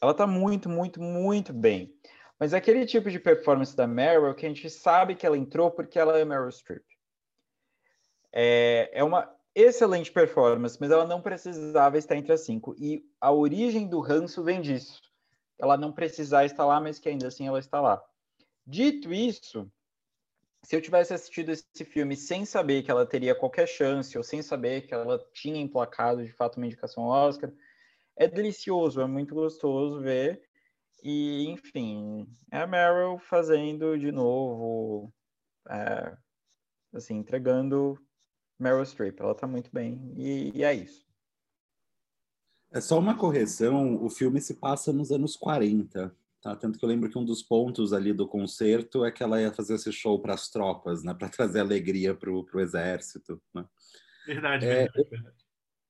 Ela tá muito, muito, muito bem. Mas é aquele tipo de performance da Meryl que a gente sabe que ela entrou porque ela é Meryl Streep. É, é uma excelente performance, mas ela não precisava estar entre as cinco. E a origem do ranço vem disso. Ela não precisar estar lá, mas que ainda assim ela está lá. Dito isso, se eu tivesse assistido esse filme sem saber que ela teria qualquer chance, ou sem saber que ela tinha emplacado de fato uma indicação ao Oscar, é delicioso, é muito gostoso ver. E, enfim, é a Meryl fazendo de novo, é, assim, entregando Meryl Streep. Ela tá muito bem, e, e é isso. É só uma correção, o filme se passa nos anos 40. Tá? Tanto que eu lembro que um dos pontos ali do concerto é que ela ia fazer esse show para as tropas, né? (laughs) Para trazer alegria para o exército. Né? Verdade, É, verdade.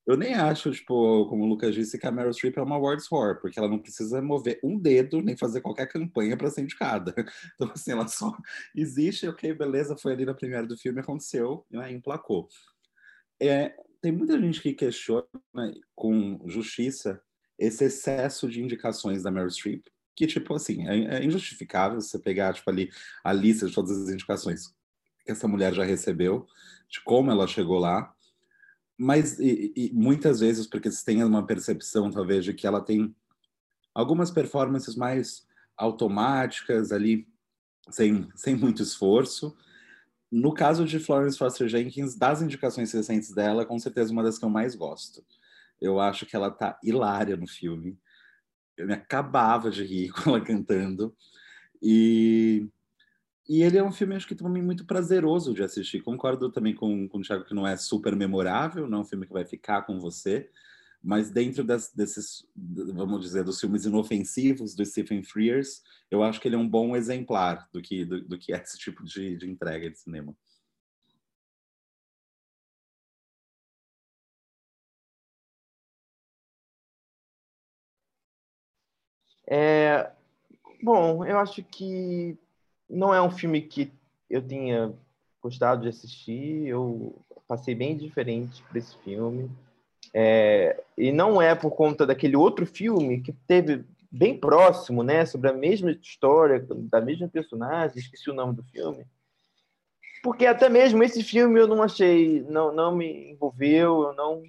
Eu nem acho, tipo, como o Lucas disse, que a Meryl Streep é uma awards whore, porque ela não precisa mover um dedo nem fazer qualquer campanha para ser indicada. (laughs) Então, assim, ela só (laughs) existe, ok, beleza, foi ali na primeira do filme, aconteceu, né, emplacou. É, tem muita gente que questiona, com justiça, esse excesso de indicações da Meryl Streep, que, tipo, assim, é, é injustificável você pegar, tipo, ali a lista de todas as indicações que essa mulher já recebeu, de como ela chegou lá, mas e, e muitas vezes porque você tem uma percepção talvez de que ela tem algumas performances mais automáticas ali sem, sem muito esforço. No caso de Florence Foster Jenkins das indicações recentes dela com certeza uma das que eu mais gosto. Eu acho que ela tá hilária no filme eu me acabava de rir (laughs) com ela cantando e e ele é um filme, acho que também muito prazeroso de assistir. Concordo também com, com o Thiago que não é super memorável, não é um filme que vai ficar com você, mas dentro das, desses, vamos dizer, dos filmes inofensivos do Stephen Frears, eu acho que ele é um bom exemplar do que, do, do que é esse tipo de, de entrega de cinema. É, bom, eu acho que não é um filme que eu tinha gostado de assistir. Eu passei bem diferente por esse filme. É, e não é por conta daquele outro filme que teve bem próximo, né, sobre a mesma história, da mesma personagem, esqueci o nome do filme. Porque até mesmo esse filme eu não achei, não, não me envolveu, eu não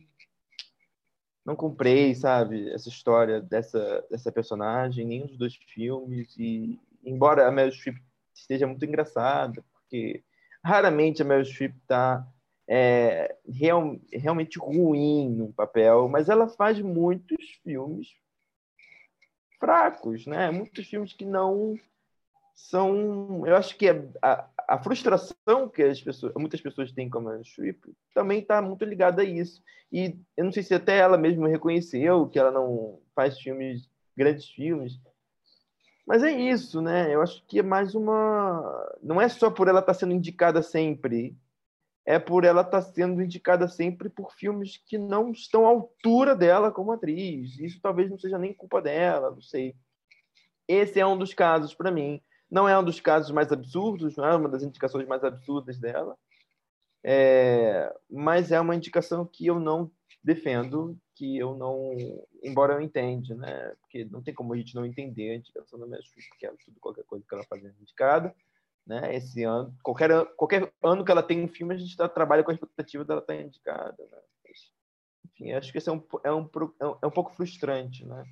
não comprei, sabe, essa história dessa dessa personagem, nenhum dos dois filmes e embora a Meryl Streep esteja muito engraçada, porque raramente a Meryl Streep está é, real, realmente ruim no papel, mas ela faz muitos filmes fracos, né? Muitos filmes que não são. Eu acho que a, a, a frustração que as pessoas, muitas pessoas têm com a Meryl também está muito ligada a isso. E eu não sei se até ela mesma reconheceu que ela não faz filmes, grandes filmes, mas é isso, né? Eu acho que é mais uma. Não é só por ela estar tá sendo indicada sempre, é por ela estar tá sendo indicada sempre por filmes que não estão à altura dela como atriz. Isso talvez não seja nem culpa dela, não sei. Esse é um dos casos para mim. Não é um dos casos mais absurdos, não é uma das indicações mais absurdas dela, é... mas é uma indicação que eu não defendo que eu não, embora eu entenda, né? Porque não tem como a gente não entender a indicação da Streep, porque ela, tudo, qualquer coisa que ela fazendo indicada, né? Esse ano, qualquer, qualquer ano que ela tem um filme, a gente tá, trabalha com a expectativa dela estar tá indicada, né? Mas, enfim, acho que isso é um, é um, é um pouco frustrante, né?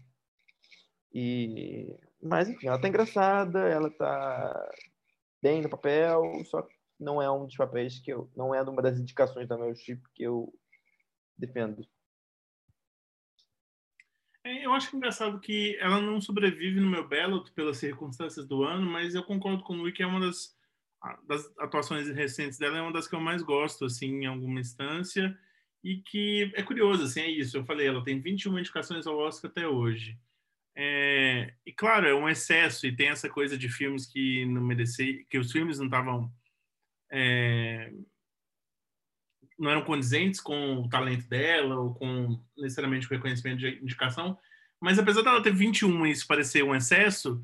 E, mas, enfim, ela tá engraçada, ela tá bem no papel, só que não é um dos papéis que eu, não é uma das indicações da Meryl Streep que eu defendo. É, eu acho engraçado que ela não sobrevive no meu ballot pelas circunstâncias do ano, mas eu concordo com o Luiz que é uma das, das atuações recentes dela, é uma das que eu mais gosto, assim, em alguma instância, e que é curioso, assim, é isso, eu falei, ela tem 21 indicações ao Oscar até hoje. É, e claro, é um excesso, e tem essa coisa de filmes que não mereciam, que os filmes não estavam... É, não eram condizentes com o talento dela ou com necessariamente o reconhecimento de indicação, mas apesar dela ter 21 e isso parecer um excesso,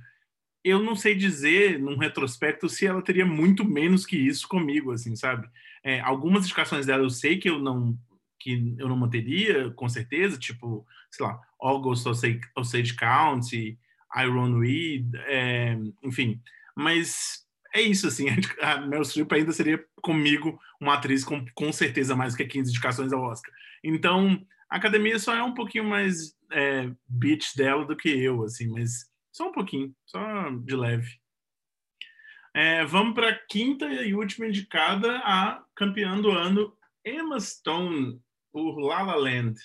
eu não sei dizer, num retrospecto, se ela teria muito menos que isso comigo, assim, sabe? É, algumas indicações dela eu sei que eu não que eu não manteria, com certeza, tipo, sei lá, August Osage County, Iron Weed, é, enfim. Mas é isso, assim, (laughs) a Meryl Streep ainda seria comigo uma atriz com, com certeza mais do que 15 indicações ao Oscar. Então, a academia só é um pouquinho mais é, bitch dela do que eu, assim, mas só um pouquinho, só de leve. É, vamos para a quinta e última indicada, a campeã do ano, Emma Stone, por La La Land.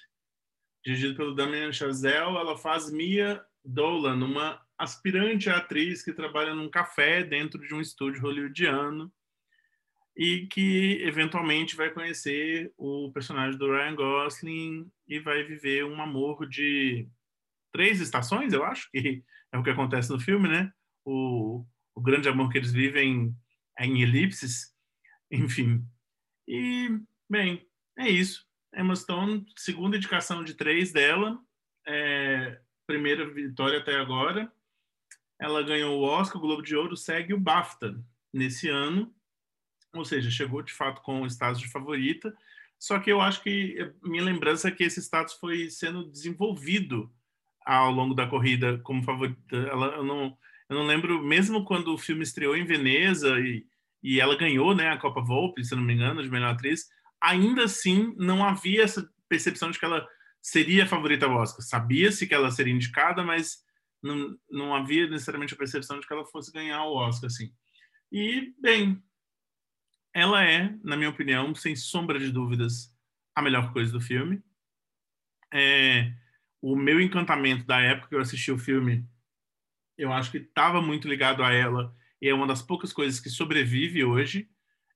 Dirigido pelo Damien Chazelle, ela faz Mia Dolan, uma aspirante atriz que trabalha num café dentro de um estúdio hollywoodiano e que eventualmente vai conhecer o personagem do Ryan Gosling e vai viver um amor de três estações, eu acho que é o que acontece no filme, né? O, o grande amor que eles vivem é em elipses, enfim. E, bem, é isso. Emma Stone, segunda indicação de três dela, é, primeira vitória até agora. Ela ganhou o Oscar, o Globo de Ouro, segue o BAFTA nesse ano, ou seja, chegou de fato com o status de favorita. Só que eu acho que minha lembrança é que esse status foi sendo desenvolvido ao longo da corrida como favorita. Ela, eu, não, eu não lembro, mesmo quando o filme estreou em Veneza e, e ela ganhou né, a Copa Volpe, se não me engano, de melhor atriz, ainda assim não havia essa percepção de que ela seria a favorita ao Oscar. Sabia-se que ela seria indicada, mas não, não havia necessariamente a percepção de que ela fosse ganhar o Oscar, assim. E, bem, ela é, na minha opinião, sem sombra de dúvidas, a melhor coisa do filme. É, o meu encantamento da época que eu assisti o filme, eu acho que estava muito ligado a ela e é uma das poucas coisas que sobrevive hoje.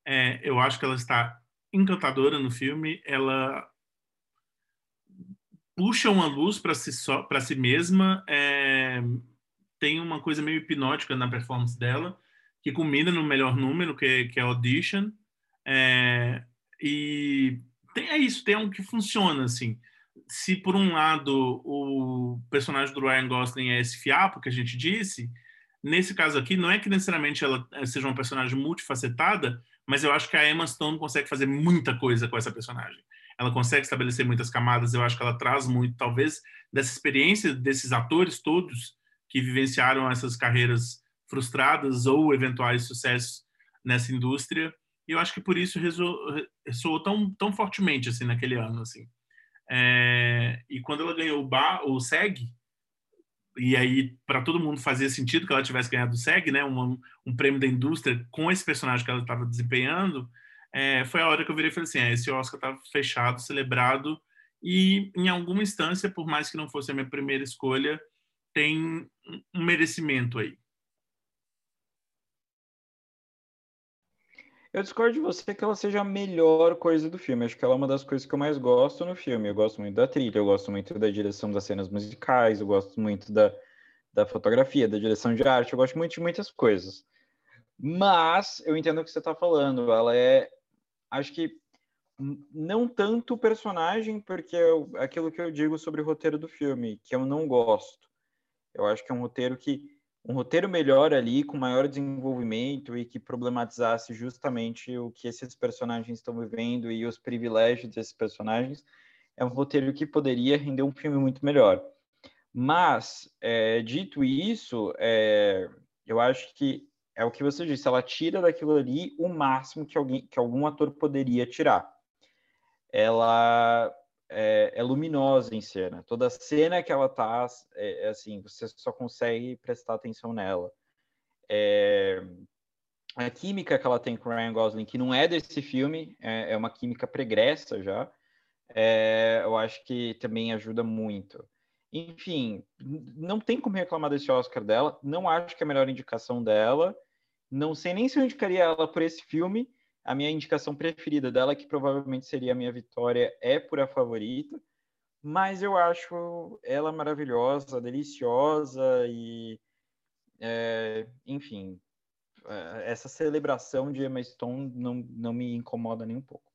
É, eu acho que ela está encantadora no filme. Ela puxa uma luz para si só, para si mesma. É, tem uma coisa meio hipnótica na performance dela que culmina no melhor número que, que é Audition. É, e tem, é isso, tem um que funciona assim. Se por um lado o personagem do Ryan Gosling é esse fiapo que a gente disse, nesse caso aqui não é que necessariamente ela seja uma personagem multifacetada, mas eu acho que a Emma Stone consegue fazer muita coisa com essa personagem. Ela consegue estabelecer muitas camadas. Eu acho que ela traz muito, talvez, dessa experiência desses atores todos que vivenciaram essas carreiras frustradas ou eventuais sucessos nessa indústria. E eu acho que por isso ressoou tão, tão fortemente assim naquele ano assim. É, e quando ela ganhou o, ba, o SEG, e aí para todo mundo fazia sentido que ela tivesse ganhado o SEG, né, um, um prêmio da indústria com esse personagem que ela estava desempenhando, é, foi a hora que eu virei e falei assim, é, esse Oscar estava fechado, celebrado, e em alguma instância, por mais que não fosse a minha primeira escolha, tem um merecimento aí. Eu discordo de você que ela seja a melhor coisa do filme. Acho que ela é uma das coisas que eu mais gosto no filme. Eu gosto muito da trilha, eu gosto muito da direção das cenas musicais, eu gosto muito da, da fotografia, da direção de arte, eu gosto muito de muitas coisas. Mas eu entendo o que você está falando. Ela é, acho que não tanto o personagem, porque é aquilo que eu digo sobre o roteiro do filme, que eu não gosto. Eu acho que é um roteiro que um roteiro melhor ali, com maior desenvolvimento e que problematizasse justamente o que esses personagens estão vivendo e os privilégios desses personagens, é um roteiro que poderia render um filme muito melhor. Mas, é, dito isso, é, eu acho que é o que você disse, ela tira daquilo ali o máximo que, alguém, que algum ator poderia tirar. Ela é, é, luminosa em cena. Toda cena que ela tá, é, é, assim, você só consegue prestar atenção nela. É, a química que ela tem com Ryan Gosling, que não é desse filme, é, é uma química pregressa já, é, eu acho que também ajuda muito. Enfim, não tem como reclamar desse Oscar dela, não acho que é a melhor indicação dela, não sei nem se eu indicaria ela por esse filme, a minha indicação preferida dela, que provavelmente seria a minha vitória, é por a favorita. Mas eu acho ela maravilhosa, deliciosa e, é, enfim, é, essa celebração de Emma Stone não, não me incomoda nem um pouco.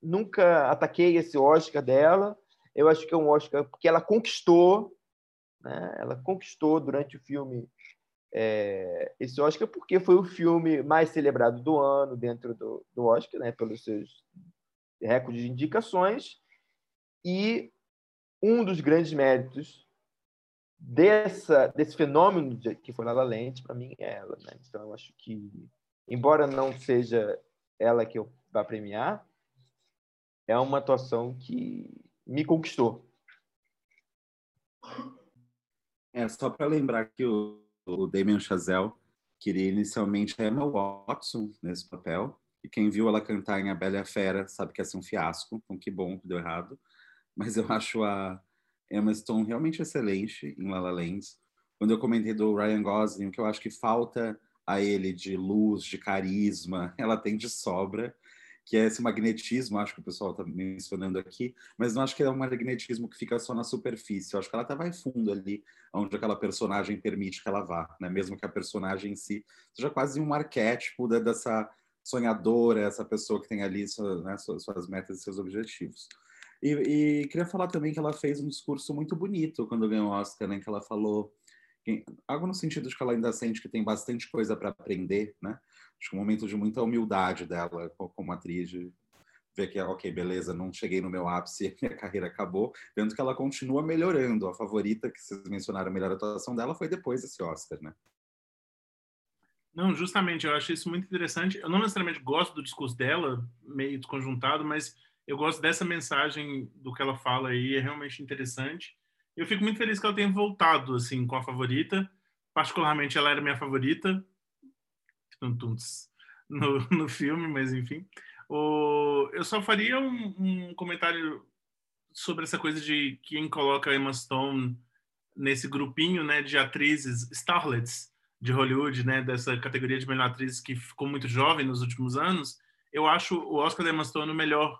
Nunca ataquei esse Oscar dela. Eu acho que é um Oscar porque ela conquistou, né? Ela conquistou durante o filme é, esse Oscar porque foi o filme mais celebrado do ano dentro do, do Oscar, né, pelos seus recordes de indicações. E um dos grandes méritos dessa, desse fenômeno de, que foi La La Land, para mim, é ela. Né? Então, eu acho que, embora não seja ela que eu vá premiar, é uma atuação que me conquistou. É, só para lembrar que o o Damien Chazelle queria inicialmente a Emma Watson nesse papel, e quem viu ela cantar em A Bela e a Fera sabe que ia ser um fiasco, então que bom que deu errado. Mas eu (laughs) acho a Emma Stone realmente excelente em La La Land. Quando eu comentei do Ryan Gosling, o que eu acho que falta a ele de luz, de carisma, (laughs) ela tem de sobra. Que é esse magnetismo, acho que o pessoal está mencionando aqui, mas não acho que é um magnetismo que fica só na superfície. Eu acho que ela até vai fundo ali, onde aquela personagem permite que ela vá, né? Mesmo que a personagem em si seja quase um arquétipo dessa sonhadora, essa pessoa que tem ali sua, né, suas metas e seus objetivos. E, e, queria falar também que ela fez um discurso muito bonito quando ganhou o Oscar, né? Que ela falou algo no sentido de que ela ainda sente que tem bastante coisa para aprender, né? Acho que um momento de muita humildade dela como atriz, de ver que, ok, beleza, não cheguei no meu ápice, (laughs) minha carreira acabou, vendo que ela continua melhorando. A favorita que vocês mencionaram, a melhor atuação dela foi depois desse Oscar, né? Não, justamente, eu acho isso muito interessante. Eu não necessariamente gosto do discurso dela, meio desconjuntado, mas eu gosto dessa mensagem do que ela fala aí, é realmente interessante. Eu fico muito feliz que ela tenha voltado, assim, com a favorita. Particularmente, ela era minha favorita no, (laughs) no filme, mas enfim. O, eu só faria um, um comentário sobre essa coisa de quem coloca Emma Stone nesse grupinho né, de atrizes starlets de Hollywood, né, dessa categoria de melhor atriz que ficou muito jovem nos últimos anos, eu acho o Oscar da Emma Stone o melhor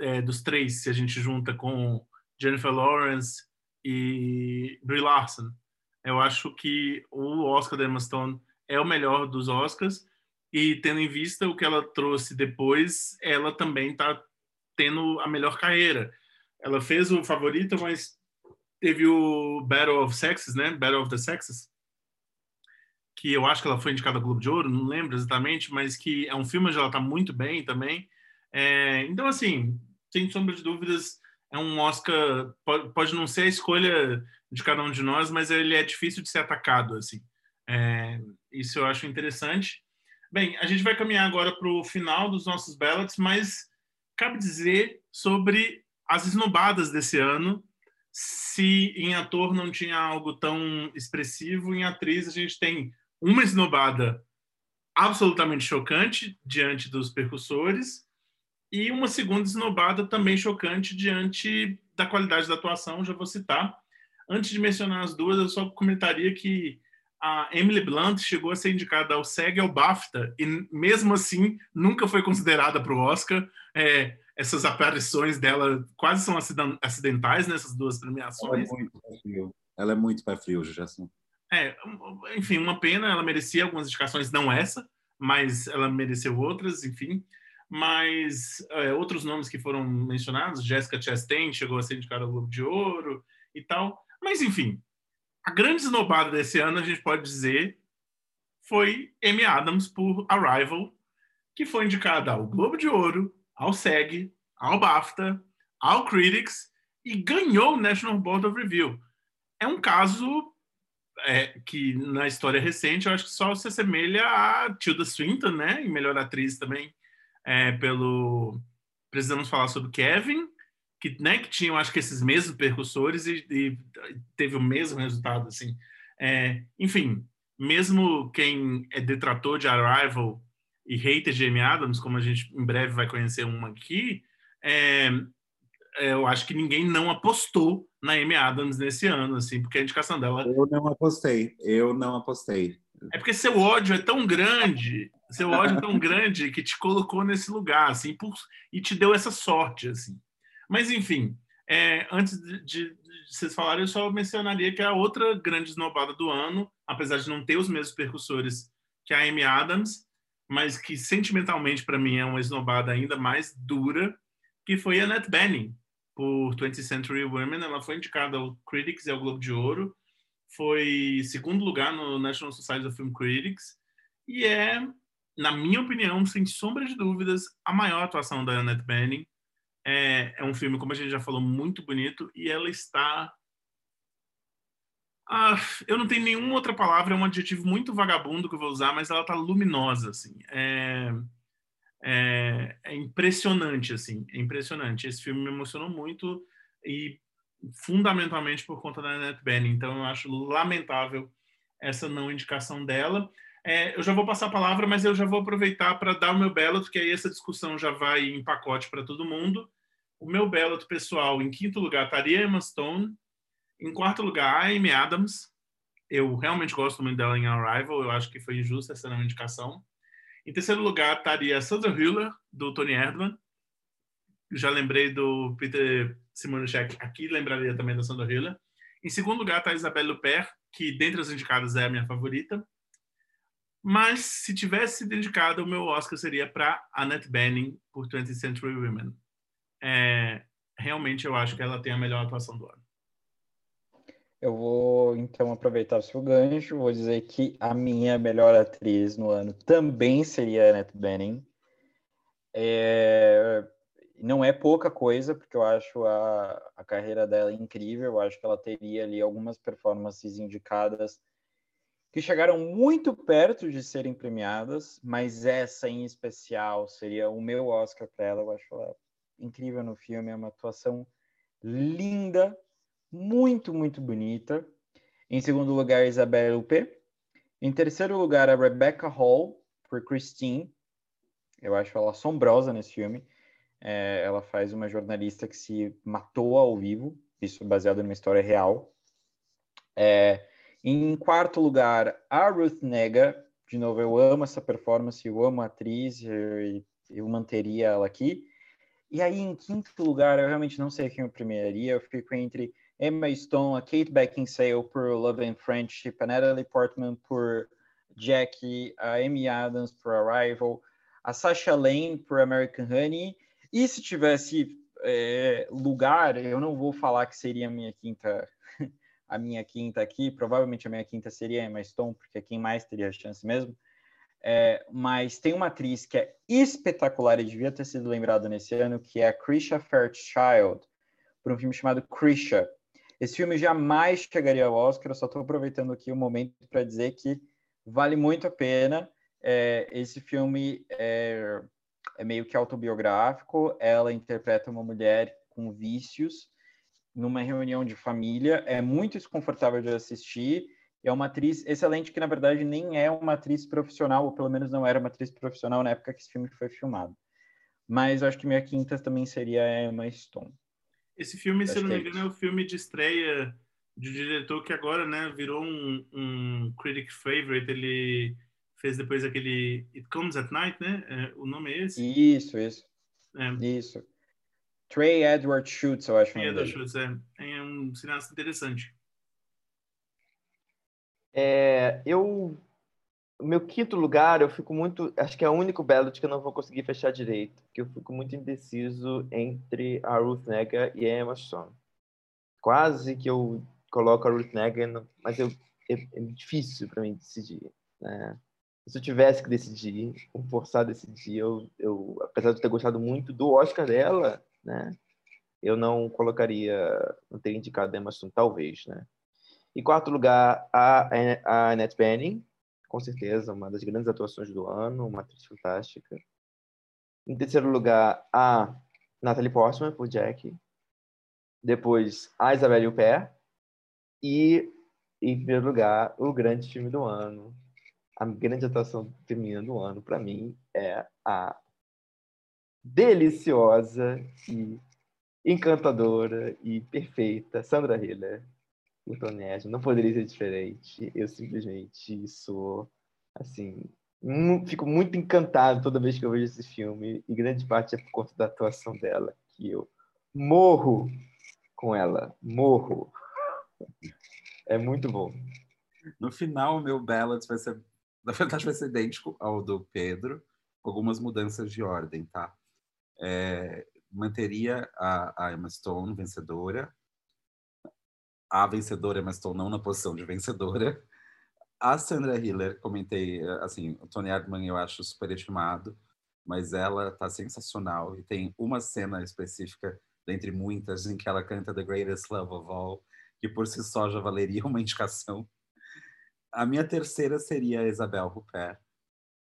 é, dos três, se a gente junta com Jennifer Lawrence e Brie Larson. Eu acho que o Oscar da Emma Stone é o melhor dos Oscars e tendo em vista o que ela trouxe depois, ela também está tendo a melhor carreira. Ela fez o favorito, mas teve o Battle of Sexes, né? Battle of the Sexes, que eu acho que ela foi indicada ao Globo de Ouro, não lembro exatamente, mas que é um filme onde ela está muito bem também. É, então, assim, sem sombra de dúvidas, é um Oscar, pode, pode não ser a escolha de cada um de nós, mas ele é difícil de ser atacado, assim. É, isso eu acho interessante. Bem, a gente vai caminhar agora para o final dos nossos ballots, mas cabe dizer sobre as esnobadas desse ano. Se em ator não tinha algo tão expressivo, em atriz a gente tem uma esnobada absolutamente chocante diante dos percussores e uma segunda esnobada também chocante diante da qualidade da atuação, já vou citar. Antes de mencionar as duas, eu só comentaria que a Emily Blunt chegou a ser indicada ao SEG e ao BAFTA, e mesmo assim nunca foi considerada para o Oscar. É, essas aparições dela quase são acidentais nessas duas premiações. Ela é muito pé frio, ela é muito pé frio, Jason. É, enfim, uma pena, ela merecia algumas indicações, não essa, mas ela mereceu outras, enfim. Mas é, outros nomes que foram mencionados, Jessica Chastain chegou a ser indicada ao Globo de Ouro e tal. Mas, enfim, a grande esnobada desse ano, a gente pode dizer, foi Amy Adams por Arrival, que foi indicada ao Globo de Ouro, ao SEG, ao BAFTA, ao Critics e ganhou o National Board of Review. É um caso é, que na história recente eu acho que só se assemelha a Tilda Swinton, né? E melhor atriz também é, pelo precisamos falar sobre Kevin que, né, que tinham, acho que esses mesmos percussores e, e teve o mesmo resultado, assim. É, enfim, mesmo quem é detrator de Arrival e hater de Amy Adams, como a gente em breve vai conhecer uma aqui, é, é, eu acho que ninguém não apostou na Amy Adams nesse ano, assim, porque a indicação dela... Eu não apostei, eu não apostei. É porque seu ódio é tão grande, seu ódio é tão grande que te colocou nesse lugar, assim, por, e te deu essa sorte, assim. Mas, enfim, é, antes de, de, de, vocês falarem, eu só mencionaria que é a outra grande esnobada do ano, apesar de não ter os mesmos percussores que a Amy Adams, mas que sentimentalmente para mim é uma esnobada ainda mais dura, que foi a Annette Bening, por 20th Century Women. Ela foi indicada ao Critics e ao Globo de Ouro, foi segundo lugar no National Society of Film Critics, e é, na minha opinião, sem sombra de dúvidas, a maior atuação da Annette Bening é, é um filme, como a gente já falou, muito bonito e ela está. Ah, eu não tenho nenhuma outra palavra, é um adjetivo muito vagabundo que eu vou usar, mas ela está luminosa, assim. É, é, é, impressionante, assim, é impressionante. Esse filme me emocionou muito e fundamentalmente por conta da Annette Bening. Então eu acho lamentável essa não indicação dela. É, eu já vou passar a palavra, mas eu já vou aproveitar para dar o meu belo, porque aí essa discussão já vai em pacote para todo mundo. O meu belo pessoal, em quinto lugar, estaria Emma Stone. Em quarto lugar, a Amy Adams. Eu realmente gosto muito dela em Arrival, eu acho que foi injusta essa não indicação. Em terceiro lugar estaria Sandra Hüller, do Tony Erdmann. Já lembrei do Peter Simonuschek aqui, lembraria também da Sandra Hüller. Em segundo lugar está Isabelle Huppert, que dentre as indicadas é a minha favorita. Mas se tivesse sido indicado, o meu Oscar seria para Annette Bening por 20th Century Women. É, realmente eu acho que ela tem a melhor atuação do ano. Eu vou então aproveitar o seu gancho, vou dizer que a minha melhor atriz no ano também seria Annette Bening. É... Não é pouca coisa, porque eu acho a, a carreira dela incrível, eu acho que ela teria ali algumas performances indicadas que chegaram muito perto de serem premiadas, mas essa em especial seria o meu Oscar para ela. Eu acho ela incrível no filme, é uma atuação linda, muito, muito bonita. Em segundo lugar, Isabelle Huppert. Em terceiro lugar, a Rebecca Hall, por Christine. Eu acho ela assombrosa nesse filme. É, ela faz uma jornalista que se matou ao vivo, isso baseado numa história real. É, em quarto lugar, a Ruth Nega. De novo, eu amo essa performance, eu amo a atriz, eu, eu manteria ela aqui. E aí, em quinto lugar, eu realmente não sei quem eu premiaria. Eu fico entre Emma Stone, a Kate Beckinsale por Love and Friendship, a Natalie Portman por Jackie, a Amy Adams por Arrival, a Sasha Lane por American Honey. E se tivesse é, lugar, eu não vou falar que seria a minha quinta, a minha quinta aqui. Provavelmente a minha quinta seria Emma Stone, porque é quem mais teria a chance mesmo. É, mas tem uma atriz que é espetacular e devia ter sido lembrada nesse ano, que é a Krisha Fairchild, por um filme chamado Krisha, esse filme jamais chegaria ao Oscar, eu só estou aproveitando aqui o momento para dizer que vale muito a pena. É, esse filme é, é, meio que autobiográfico, ela interpreta uma mulher com vícios numa reunião de família, é muito desconfortável de assistir, é uma atriz excelente que, na verdade, nem é uma atriz profissional, ou pelo menos não era uma atriz profissional na época que esse filme foi filmado. Mas eu acho que minha quinta também seria Emma Stone. Esse filme, se eu não me engano, é o filme de estreia de um diretor que agora, né, virou um, um critic favorite. Ele fez depois aquele It Comes at Night, né? É, o nome é esse? Isso, isso. É. Isso. Trey Edward Schutz, eu acho. Trey Edward Schutz, é. É um cineasta interessante. É, eu o meu quinto lugar, eu fico muito. Acho que é o único ballot que eu não vou conseguir fechar direito, porque eu fico muito indeciso entre a Ruth Negga e a Emma Stone. Quase que eu coloco a Ruth Negga, mas eu, é, é difícil para mim decidir. Né? Se eu tivesse que decidir, forçar a decidir, eu, eu, apesar de ter gostado muito do Oscar dela, né? eu não colocaria, não teria indicado Emma talvez. Né? Em quarto lugar, a, a Annette Bening, com certeza, uma das grandes atuações do ano, uma atriz fantástica. Em terceiro lugar, a Natalie Portman, por Jack. Depois, a Isabelle Huppert. E, em primeiro lugar, o grande filme do ano. A grande atuação feminina do ano, para mim, é a deliciosa e encantadora e perfeita Sandra Hiller honesto, não poderia ser diferente. Eu simplesmente sou, assim, fico muito encantado toda vez que eu vejo esse filme, e grande parte é por conta da atuação dela, que eu morro com ela, morro. É muito bom. No final, meu ballot vai ser, na verdade, vai ser idêntico ao do Pedro, com algumas mudanças de ordem, tá? É, manteria a, a Emma Stone vencedora, a vencedora, mas estou não na posição de vencedora. A Sandra Hiller, comentei, assim, o Tony Erdmann eu acho super estimado, mas ela tá sensacional e tem uma cena específica, dentre muitas, em que ela canta The Greatest Love of All, que por si só já valeria (laughs) uma indicação. A minha terceira seria a Isabel Huppert,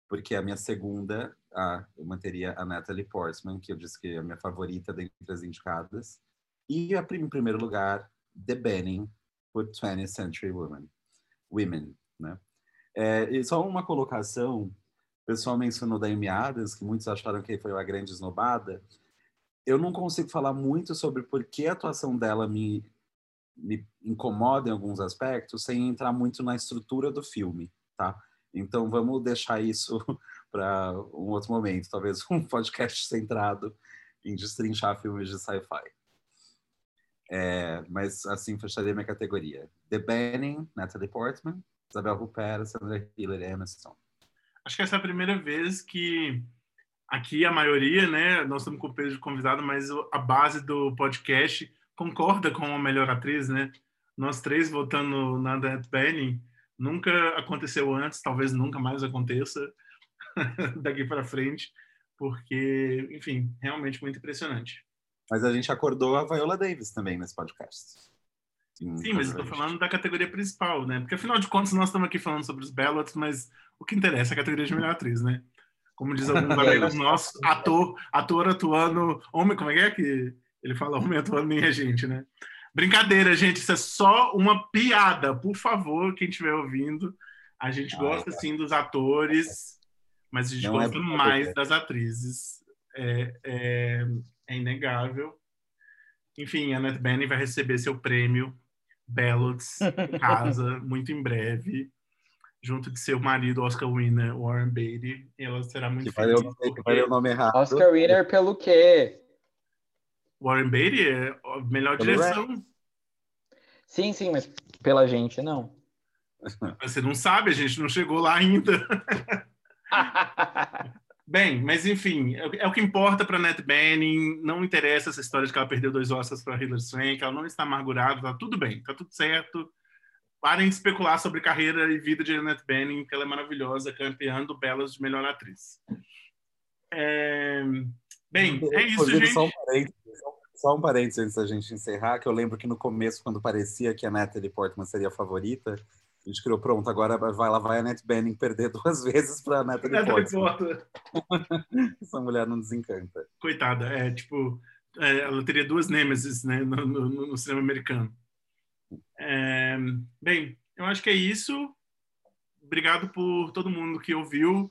porque a minha segunda, a, eu manteria a Natalie Portman, que eu disse que é a minha favorita dentre as indicadas. E a, em primeiro lugar, The Banning por 20th Century Women. Women, né? É, e só uma colocação, o pessoal mencionou da Amy Adams, que muitos acharam que foi uma grande esnobada. Eu não consigo falar muito sobre por que a atuação dela me, me incomoda em alguns aspectos, sem entrar muito na estrutura do filme, tá? Então vamos deixar isso (laughs) para um outro momento, talvez um podcast centrado em destrinchar filmes de sci-fi. É, mas assim fecharia minha categoria. The Banning, Natalie Portman, Isabel Huppert, Sandra Hiller e Emma Stone. Acho que essa é a primeira vez que aqui a maioria, né, nós estamos com o Pedro de convidado, mas a base do podcast concorda com a melhor atriz, né? Nós três votando na Annette Bening, nunca aconteceu antes, talvez nunca mais aconteça (laughs) daqui para frente, porque, enfim, realmente muito impressionante. Mas a gente acordou a Viola Davis também nesse podcast. Sim, mas estou falando da categoria principal, né? Porque afinal de contas nós estamos aqui falando sobre os ballots, mas o que interessa é a categoria de melhor atriz, né? Como diz alguns (laughs) amigos nossos, ator, ator atuando, homem, como é que é que ele fala homem atuando nem a gente, né? Brincadeira, gente, isso é só uma piada, por favor, quem estiver ouvindo. A gente ah, gosta sim dos atores, mas a gente Não é gosta é mais das atrizes. É, é, é inegável. Enfim, a Annette Bening vai receber seu prêmio Ballots em (laughs) casa muito em breve, junto de seu marido, Oscar Winner, Warren Beatty. Ela será muito que feliz. Porque... o nome errado. Oscar Winner pelo quê? Warren Beatty é a melhor pelo direção. Sim, sim, mas pela gente não. (laughs) Você não sabe, a gente não chegou lá ainda. (laughs) Bem, mas enfim, é, é o que importa para Nat Benning. Não interessa essa história de que ela perdeu dois Oscars para Hilary Swank. Ela não está amargurada, tá tudo bem, tá tudo certo. Parem de especular sobre carreira e vida de Annette Bening, que ela é maravilhosa, campeã do Belas de melhor atriz. É... Bem, é isso, gente. Só um, parênteses, só um parênteses antes da gente encerrar, que eu lembro que no começo, quando parecia que a Natalie Portman seria a favorita, a gente criou, pronto, agora vai, lá vai a Net Banning perder (laughs) duas vezes para a Natalie Portman. (laughs) Essa mulher não desencanta. Coitada, é tipo, é, ela teria duas Nemesis né, no, no, no cinema americano. É, bem, eu acho que é isso. Obrigado por todo mundo que ouviu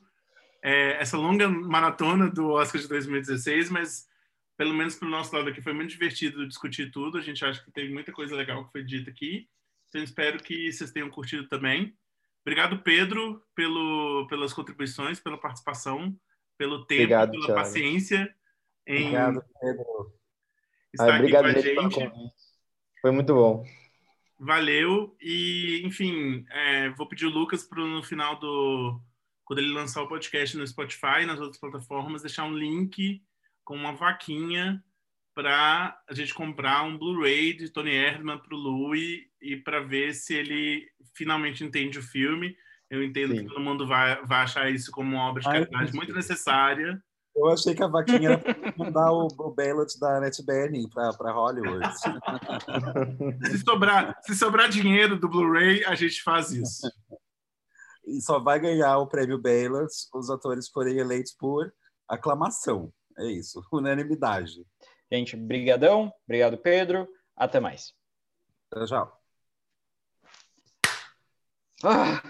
é, essa longa maratona do Oscar de 2016, mas pelo menos pelo nosso lado aqui foi muito divertido discutir tudo. A gente acha que teve muita coisa legal que foi dita aqui. Então, espero que vocês tenham curtido também. Obrigado, Pedro, pelo, pelas contribuições, pela participação, pelo tempo, obrigado, pela Thiago. paciência em obrigado, Pedro. estar ah, obrigado, aqui com a gente. Foi muito bom. Valeu. E, enfim, é, vou pedir o Lucas para no final do. Quando ele lançar o podcast no Spotify e nas outras plataformas, deixar um link com uma vaquinha para a gente comprar um Blu-ray de Tony Erdmann para o Louis e para ver se ele finalmente entende o filme. Eu entendo Sim. que todo mundo vai, vai achar isso como uma obra de caridade muito necessária. Eu achei que a vaquinha era para mandar o, o ballot da Annette Bening para Hollywood. (laughs) se, sobrar, se sobrar dinheiro do Blu-ray, a gente faz isso. (laughs) E só vai ganhar o prêmio Ballot os atores forem eleitos por aclamação. É isso, (laughs) unanimidade. Gente, brigadão. Obrigado, Pedro. Até mais. Tchau. Ah.